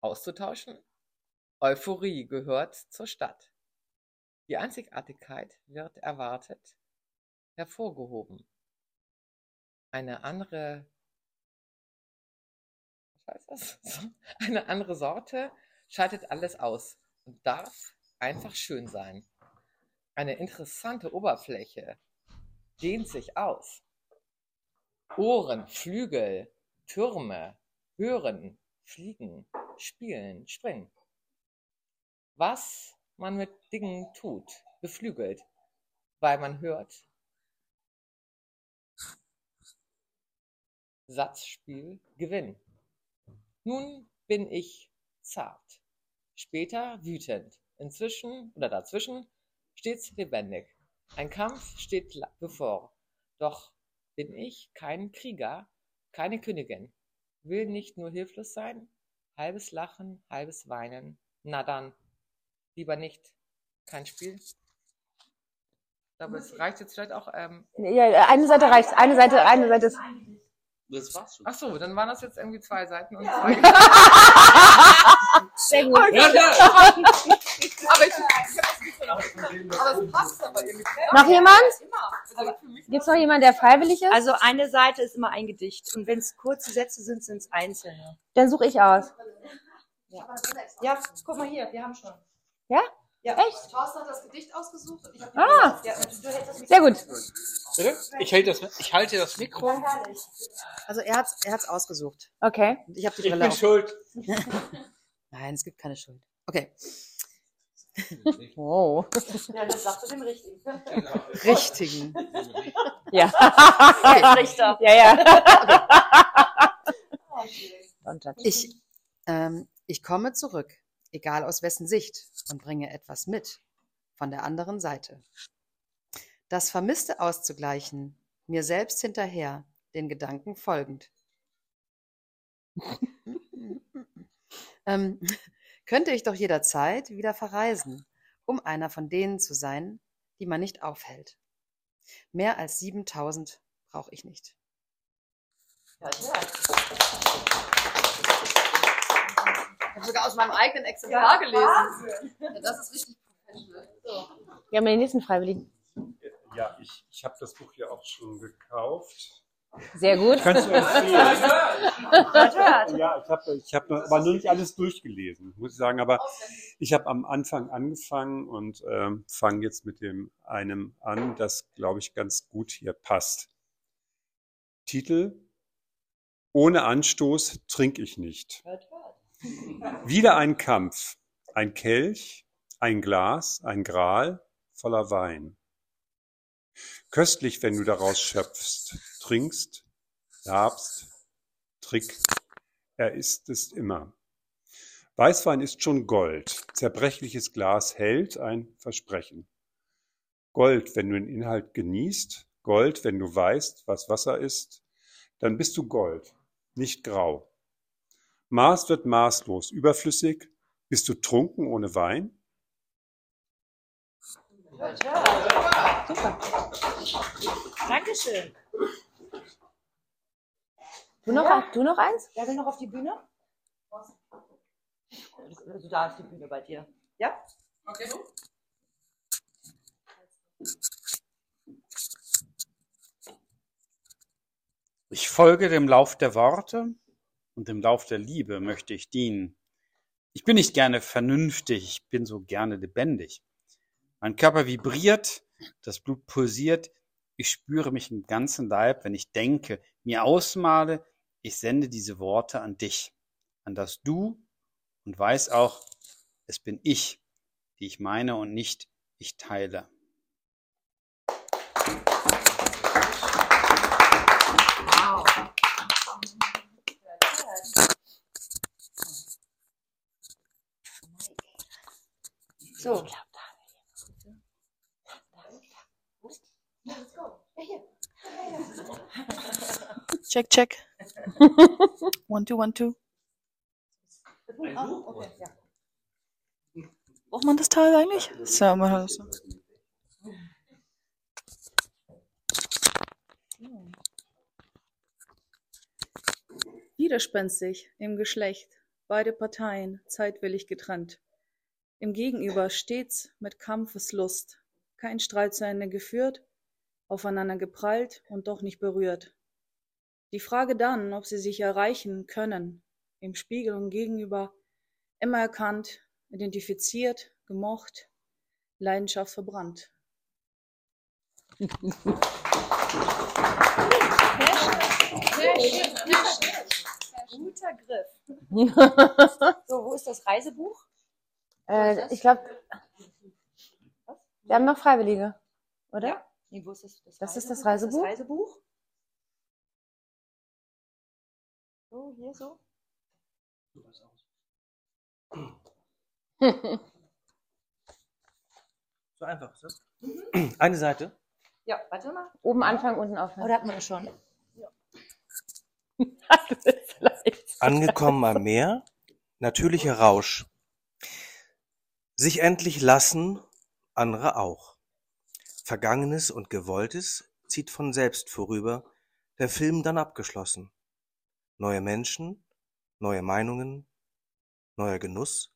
auszutauschen. Euphorie gehört zur Stadt. Die Einzigartigkeit wird erwartet, hervorgehoben. Eine andere was heißt das? Eine andere Sorte schaltet alles aus und darf einfach schön sein. Eine interessante Oberfläche dehnt sich aus. Ohren, Flügel, Türme, hören, fliegen, spielen, springen. Was man mit Dingen tut, beflügelt, weil man hört. Satzspiel, Gewinn. Nun bin ich zart, später wütend, inzwischen oder dazwischen stets lebendig. Ein Kampf steht bevor, doch bin ich kein Krieger, keine Königin, will nicht nur hilflos sein, halbes Lachen, halbes Weinen, na dann, lieber nicht, kein Spiel. Ich glaube, es reicht jetzt vielleicht auch. Ähm, Ja, eine Seite reicht. Eine Seite, eine Seite ist. Das war's schon. ach so, dann waren das jetzt irgendwie zwei Seiten und zwei. Sehr gut. Ja, ja. Aber ich, ich hab das nicht so Aber es passt aber irgendwie. Noch jemand? Also Gibt's noch jemanden, der freiwillig ist? Also eine Seite ist immer ein Gedicht. Und wenn es kurze Sätze sind, sind es einzelne. Dann suche ich aus. Ja, guck mal hier, wir haben schon. Ja? Ja. Echt? Thorsten hat das Gedicht ausgesucht und ich habe Ah, Ja, und du hältst das sehr gut. Bitte? Ich halte das, ich halte das Mikro. Also er hat's, er hat's ausgesucht. Okay. Und Ich habe die Ich Brille bin auf. schuld. Nein, es gibt keine Schuld. Okay. Wow. Ja, das sagst du dem Richtigen. Richtigen. Ja. Richter. Ja, ja. Und das- Ich, ähm, ich komme zurück, egal aus wessen Sicht, und bringe etwas mit von der anderen Seite. Das Vermisste auszugleichen, mir selbst hinterher, den Gedanken folgend. ähm, könnte ich doch jederzeit wieder verreisen, um einer von denen zu sein, die man nicht aufhält. Mehr als 7000 brauche ich nicht. Ja, ja. Ich habe sogar aus meinem eigenen Exemplar gelesen. Ja, das ist richtig professional. So. Wir haben den nächsten Freiwilligen. Ja, ich, ich habe das Buch ja auch schon gekauft. Sehr gut. Kannst du empfehlen? Hört, hört. Ja, ich habe ich hab noch- aber noch nicht alles durchgelesen, muss ich sagen. Aber ich habe am Anfang angefangen und ähm, fange jetzt mit dem einem an, das, glaube ich, ganz gut hier passt. Titel Ohne Anstoß trinke ich nicht. Wieder ein Kampf, ein Kelch, ein Glas, ein Gral voller Wein. Köstlich, wenn du daraus schöpfst, trinkst, labst, trick, er ist es immer. Weißwein ist schon Gold, zerbrechliches Glas hält ein Versprechen. Gold, wenn du den Inhalt genießt, Gold, wenn du weißt, was Wasser ist, dann bist du Gold, nicht grau. Maß wird maßlos, überflüssig, bist du trunken ohne Wein? Super. Dankeschön. Du noch, Ja. du noch eins? Wer will noch auf die Bühne? Also da ist die Bühne bei dir. Ja? Okay. Ich folge dem Lauf der Worte und dem Lauf der Liebe möchte ich dienen. Ich bin nicht gerne vernünftig, ich bin so gerne lebendig. Mein Körper vibriert, das Blut pulsiert, ich spüre mich im ganzen Leib, wenn ich denke, mir ausmale, ich sende diese Worte an dich, an das Du und weiß auch, es bin ich, die ich meine und nicht ich teile. So. Check, check. one, two, one, two. Ah, okay, ja. Braucht man das Teil eigentlich? So, machen wir das so. Widerspenstig im Geschlecht, beide Parteien zeitwillig getrennt. Im Gegenüber stets mit Kampfeslust, kein Streit zu Ende geführt, aufeinander geprallt und doch nicht berührt. Die Frage dann, ob sie sich erreichen können, im Spiegel und gegenüber, immer erkannt, identifiziert, gemocht, Leidenschaft verbrannt. Guter Griff. So, wo ist das Reisebuch? Äh, ich glaube, wir haben noch Freiwillige, oder? Ja. Nee, wo ist das? Das ist das Reisebuch? Das Reisebuch? So, hier so. So einfach ist das. Eine Seite. Ja, warte mal. Oben anfangen, unten aufhören. Oder hatten wir das schon? Angekommen am Meer, natürlicher Rausch. Sich endlich lassen, andere auch. Vergangenes und Gewolltes zieht von selbst vorüber, der Film dann abgeschlossen. Neue Menschen, neue Meinungen, neuer Genuss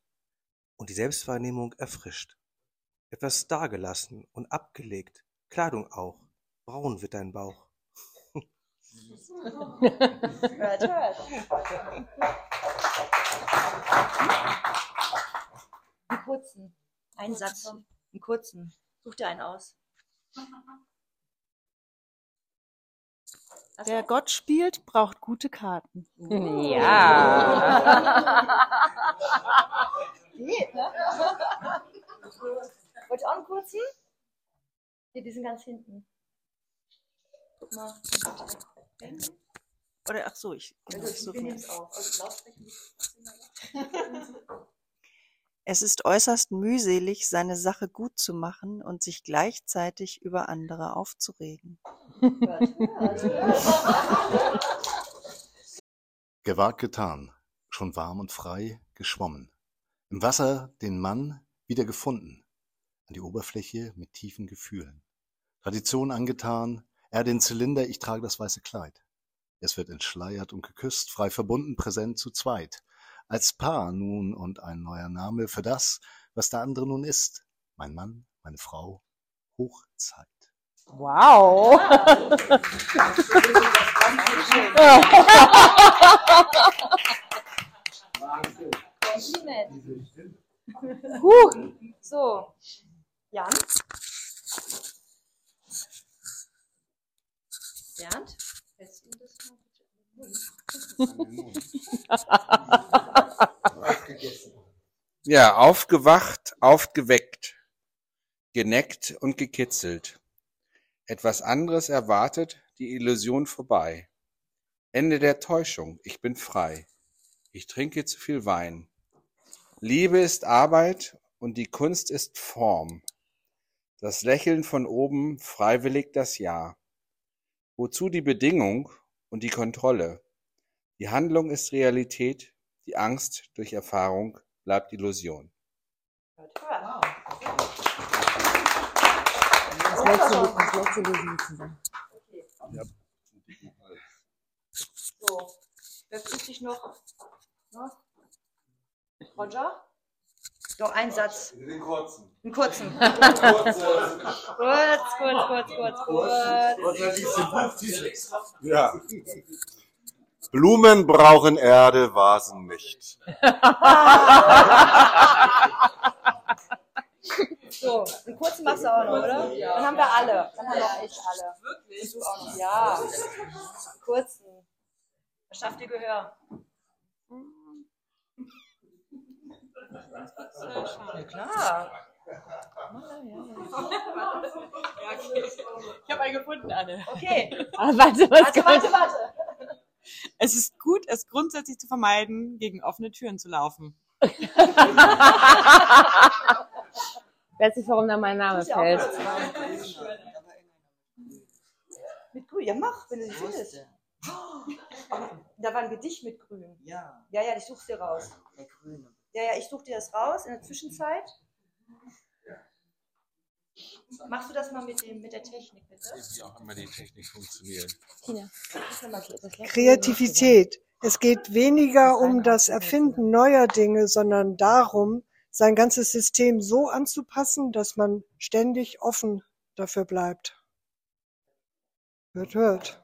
und die Selbstwahrnehmung erfrischt. Etwas dagelassen und abgelegt, Kleidung auch, braun wird dein Bauch. Hört, hört. Einen kurzen. Einen Satz. Einen kurzen. Such dir einen aus. Wer Gott spielt, braucht gute Karten. Ja. Geht, ne? Wollt ihr auch einen kurzen? Hier, die sind ganz hinten. Guck mal. Oder ach so, ich. Also, ich mir- nehmen es auf. Also, Es ist äußerst mühselig, seine Sache gut zu machen und sich gleichzeitig über andere aufzuregen. Gewagt getan, schon warm und frei geschwommen. Im Wasser den Mann wieder gefunden, an die Oberfläche mit tiefen Gefühlen. Tradition angetan, er den Zylinder, ich trage das weiße Kleid. Es wird entschleiert und geküsst, frei verbunden, präsent zu zweit. Als Paar nun und ein neuer Name für das, was der andere nun ist. Mein Mann, meine Frau, Hochzeit. Wow. Huh. So. Jan? Bernd? Hältst du das mal bitte in den Mund? Ja, aufgewacht, aufgeweckt, geneckt und gekitzelt. Etwas anderes erwartet, die Illusion vorbei. Ende der Täuschung, ich bin frei. Ich trinke zu viel Wein. Liebe ist Arbeit und die Kunst ist Form. Das Lächeln von oben, freiwillig das Ja. Wozu die Bedingung und die Kontrolle? Die Handlung ist Realität, die Angst durch Erfahrung bleibt Illusion. Das letzte, das letzte lesen wir zusammen. So. Wer fühlt sich noch? noch? Roger? Noch ein Satz. Den kurzen. Einen kurzen. Kurz, kurz, kurz, kurz, kurz, kurz. Ja. Blumen brauchen Erde, Vasen nicht. So, einen kurzen machst du auch noch, oder? Dann haben wir alle. Dann haben wir echt alle. Und du auch noch. Ja. Einen kurzen. Das schafft ihr Gehör. Ja, klar. Ich habe einen gefunden, Anne. Okay. Ah, warte, was Warte, kommt? warte, warte. Es ist gut, es grundsätzlich zu vermeiden, gegen offene Türen zu laufen. Weiß nicht, warum da mein Name auch fällt. Mit Grün, ja mach, wenn du sie findest. Da war ein Gedicht mit Grün. Ja. Ja, ja, ich such's dir raus. Der Grüne. Ja, ja, ich such dir das raus in der Zwischenzeit. Machst du das mal mit, dem, mit der Technik, bitte? Wie auch immer die Technik funktioniert. Letzte. Kreativität. Es geht weniger um das Erfinden neuer Dinge, sondern darum, sein ganzes System so anzupassen, dass man ständig offen dafür bleibt. Hört, hört.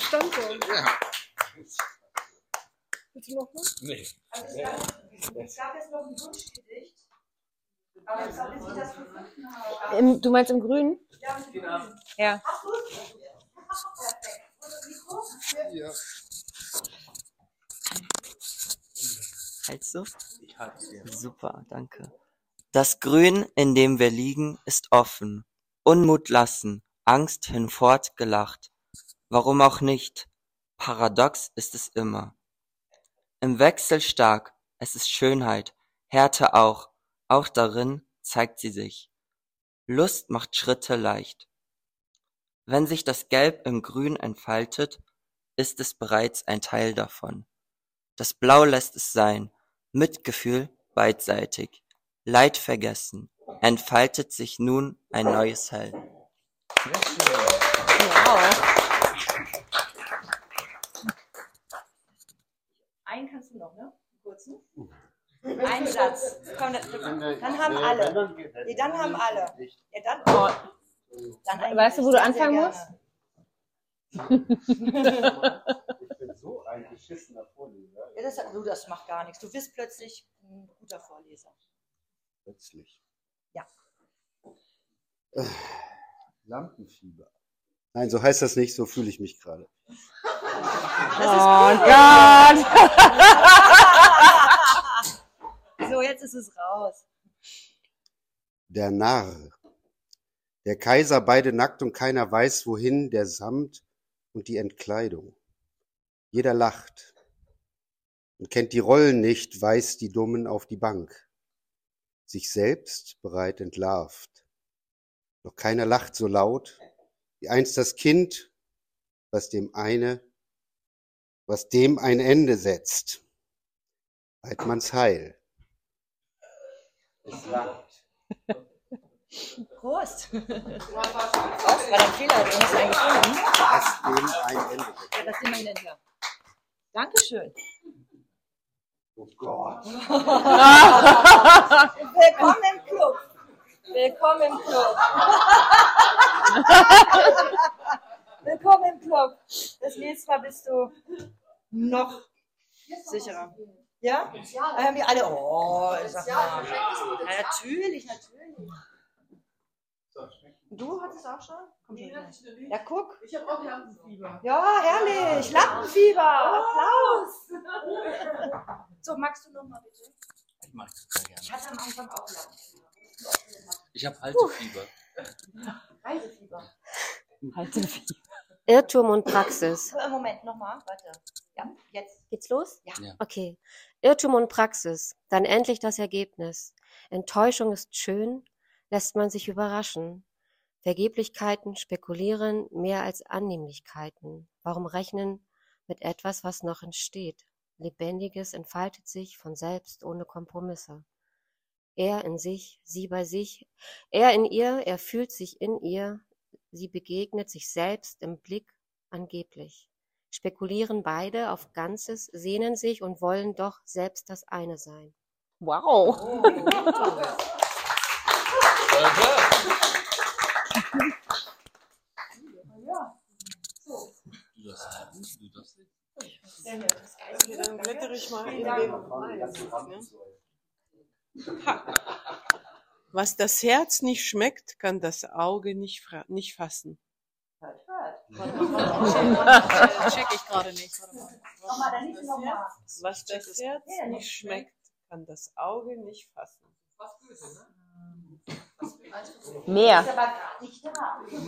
Stand schon. Ja. Willst du noch was? Nee. Also es, gab, es gab jetzt noch ein Wunschgedicht. Aber jetzt habe ich das gefunden habe. Im, du meinst im Grünen? Ja, Genau. Grün. Ja. Hast du es? Perfekt. Und das Mikro? Ja. Hältst du? Ich halte dir. Super, danke. Das Grün, in dem wir liegen, ist offen. Unmut lassen, Angst hinfort gelacht. Warum auch nicht? Paradox ist es immer. Im Wechsel stark, es ist Schönheit, Härte auch, auch darin zeigt sie sich. Lust macht Schritte leicht. Wenn sich das Gelb im Grün entfaltet, ist es bereits ein Teil davon. Das Blau lässt es sein, Mitgefühl beidseitig, Leid vergessen, entfaltet sich nun ein neues Heil. Einen kannst du noch, ne? Kurzen? Einen Satz. Komm, dann, dann haben alle. Nee, dann haben alle. Ja, dann. dann eigentlich Weißt du, wo du anfangen gerne. Ich bin so ein beschissener Vorleser. Ja, das, du, das macht gar nichts. Du bist plötzlich ein guter Vorleser. Plötzlich. Ja. Lampenfieber. Nein, so heißt das nicht, so fühle ich mich gerade. Oh Gott! So, jetzt ist es raus. Der Narr. Der Kaiser beide nackt und keiner weiß wohin, der Samt und die Entkleidung. Jeder lacht und kennt die Rollen nicht, weist die Dummen auf die Bank. Sich selbst bereit entlarvt. Doch keiner lacht so laut, wie einst das Kind, was dem eine, was dem ein Ende setzt. Weidmanns Heil. Es lacht. Prost. Prost, war dein Fehler, du hast eigentlich gefunden. Was dem ein Ende. Ja, das nehmen wir hinterher. Dankeschön. Oh Gott. Willkommen im Club. Willkommen im Club. Willkommen im Club. Das nächste Mal bist du noch sicherer. Ja? Da haben wir alle, oh, sag mal. Ja, natürlich, natürlich. Du hattest auch schon? Komm schon her. Ja, guck. Ich habe auch Lampenfieber. Ja, herrlich. Lampenfieber. Applaus. So, magst du noch mal bitte? Ich mag das sehr gerne. Ich hatte am Anfang auch Lampenfieber. Ich habe Haltefieber. Reisefieber. Haltefieber. Irrtum und Praxis. Moment, nochmal, warte. Ja, jetzt. Geht's los? Ja. Ja. Okay. Irrtum und Praxis. Dann endlich das Ergebnis. Enttäuschung ist schön, lässt man sich überraschen. Vergeblichkeiten spekulieren mehr als Annehmlichkeiten. Warum rechnen mit etwas, was noch entsteht? Lebendiges entfaltet sich von selbst ohne Kompromisse. Er in sich, sie bei sich, er in ihr, er fühlt sich in ihr, sie begegnet sich selbst im Blick angeblich. Spekulieren beide auf Ganzes, sehnen sich und wollen doch selbst das eine sein. Wow. Okay, dann blättere ich mal in dem. Was das Herz nicht schmeckt, kann das Auge nicht, nicht fassen. Check ich gerade nicht. Was das Herz nicht schmeckt, kann das Auge nicht fassen. Mehr. Ist aber gar nicht da.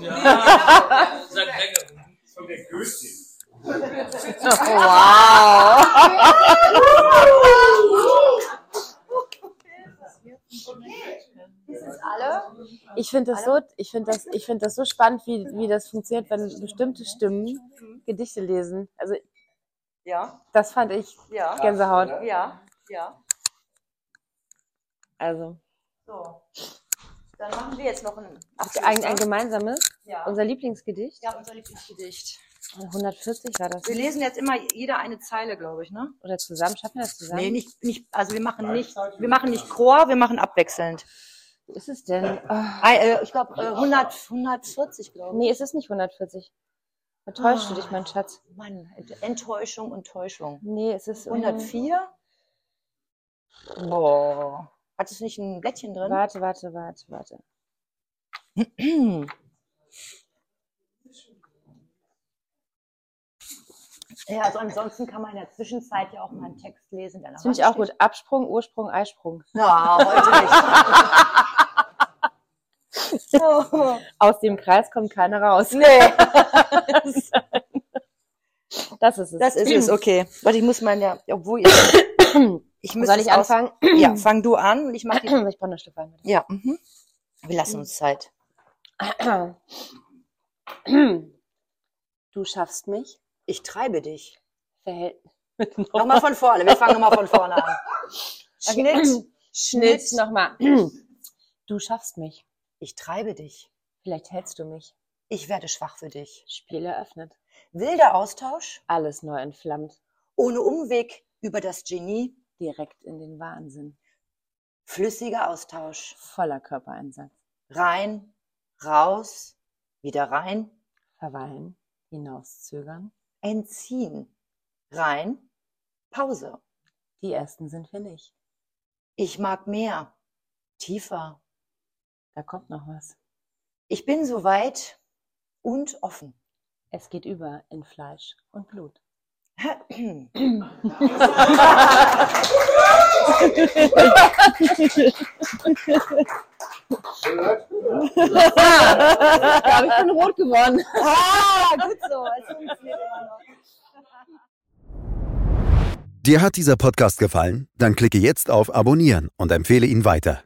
Ja. Sag länger. Von der Goethe. Ist es alle? Ich finde das so, ich finde das, ich finde das so spannend, wie, wie das funktioniert, wenn bestimmte Stimmen Gedichte lesen. Also Ja. das fand ich Ja. Gänsehaut. Ja, ja. Also So. Dann machen wir jetzt noch ein Abschluss, ein, ein ne? gemeinsames, Ja. unser Lieblingsgedicht. Ja, unser Lieblingsgedicht. 140 war das. Wir lesen jetzt immer jeder eine Zeile, glaube ich, ne? Oder zusammen, schaffen wir das zusammen? Nee, nicht, nicht, also wir machen nicht, wir machen nicht Chor, wir machen abwechselnd. Ist es denn? Ah. Äh, ich glaube, äh, 100, 140, glaube ich. Nee, es ist nicht 140. Vertäuscht du Ah. dich, mein Schatz. Mann, Enttäuschung und Täuschung. Nee, es ist. ähm, 104? Boah. Hat es nicht ein Blättchen drin? Warte, warte, warte, warte. Ja, also ansonsten kann man in der Zwischenzeit ja auch mal einen Text lesen. Finde ich auch gut. Absprung, Ursprung, Eisprung. Ja, heute nicht. Aus dem Kreis kommt keiner raus. Nee. Das ist es. Das ist es, okay. Warte, ich muss mal ja, obwohl ich, ich müsste Soll ich anfangen? Ja, fang du an und ich mach die. Ich brauche eine Wein. Ja, mhm. wir lassen uns Zeit. Du schaffst mich. Ich treibe dich. Verhält. Nochmal von vorne. Wir fangen nochmal von vorne an. Schnitt, Schnitt nochmal. Du schaffst mich. Ich treibe dich. Vielleicht hältst du mich. Ich werde schwach für dich. Spiel eröffnet. Wilder Austausch. Alles neu entflammt. Ohne Umweg über das Genie. Direkt in den Wahnsinn. Flüssiger Austausch. Voller Körpereinsatz. Rein, raus, wieder rein. Verweilen. Hinauszögern. Entziehen. Rein, Pause. Die ersten sind wir nicht. Ich mag mehr. Tiefer. Da kommt noch was. Ich bin soweit und offen. Es geht über in Fleisch und Blut. ja, ich bin rot geworden. Ah, gut so. Dir hat dieser Podcast gefallen? Dann klicke jetzt auf Abonnieren und empfehle ihn weiter.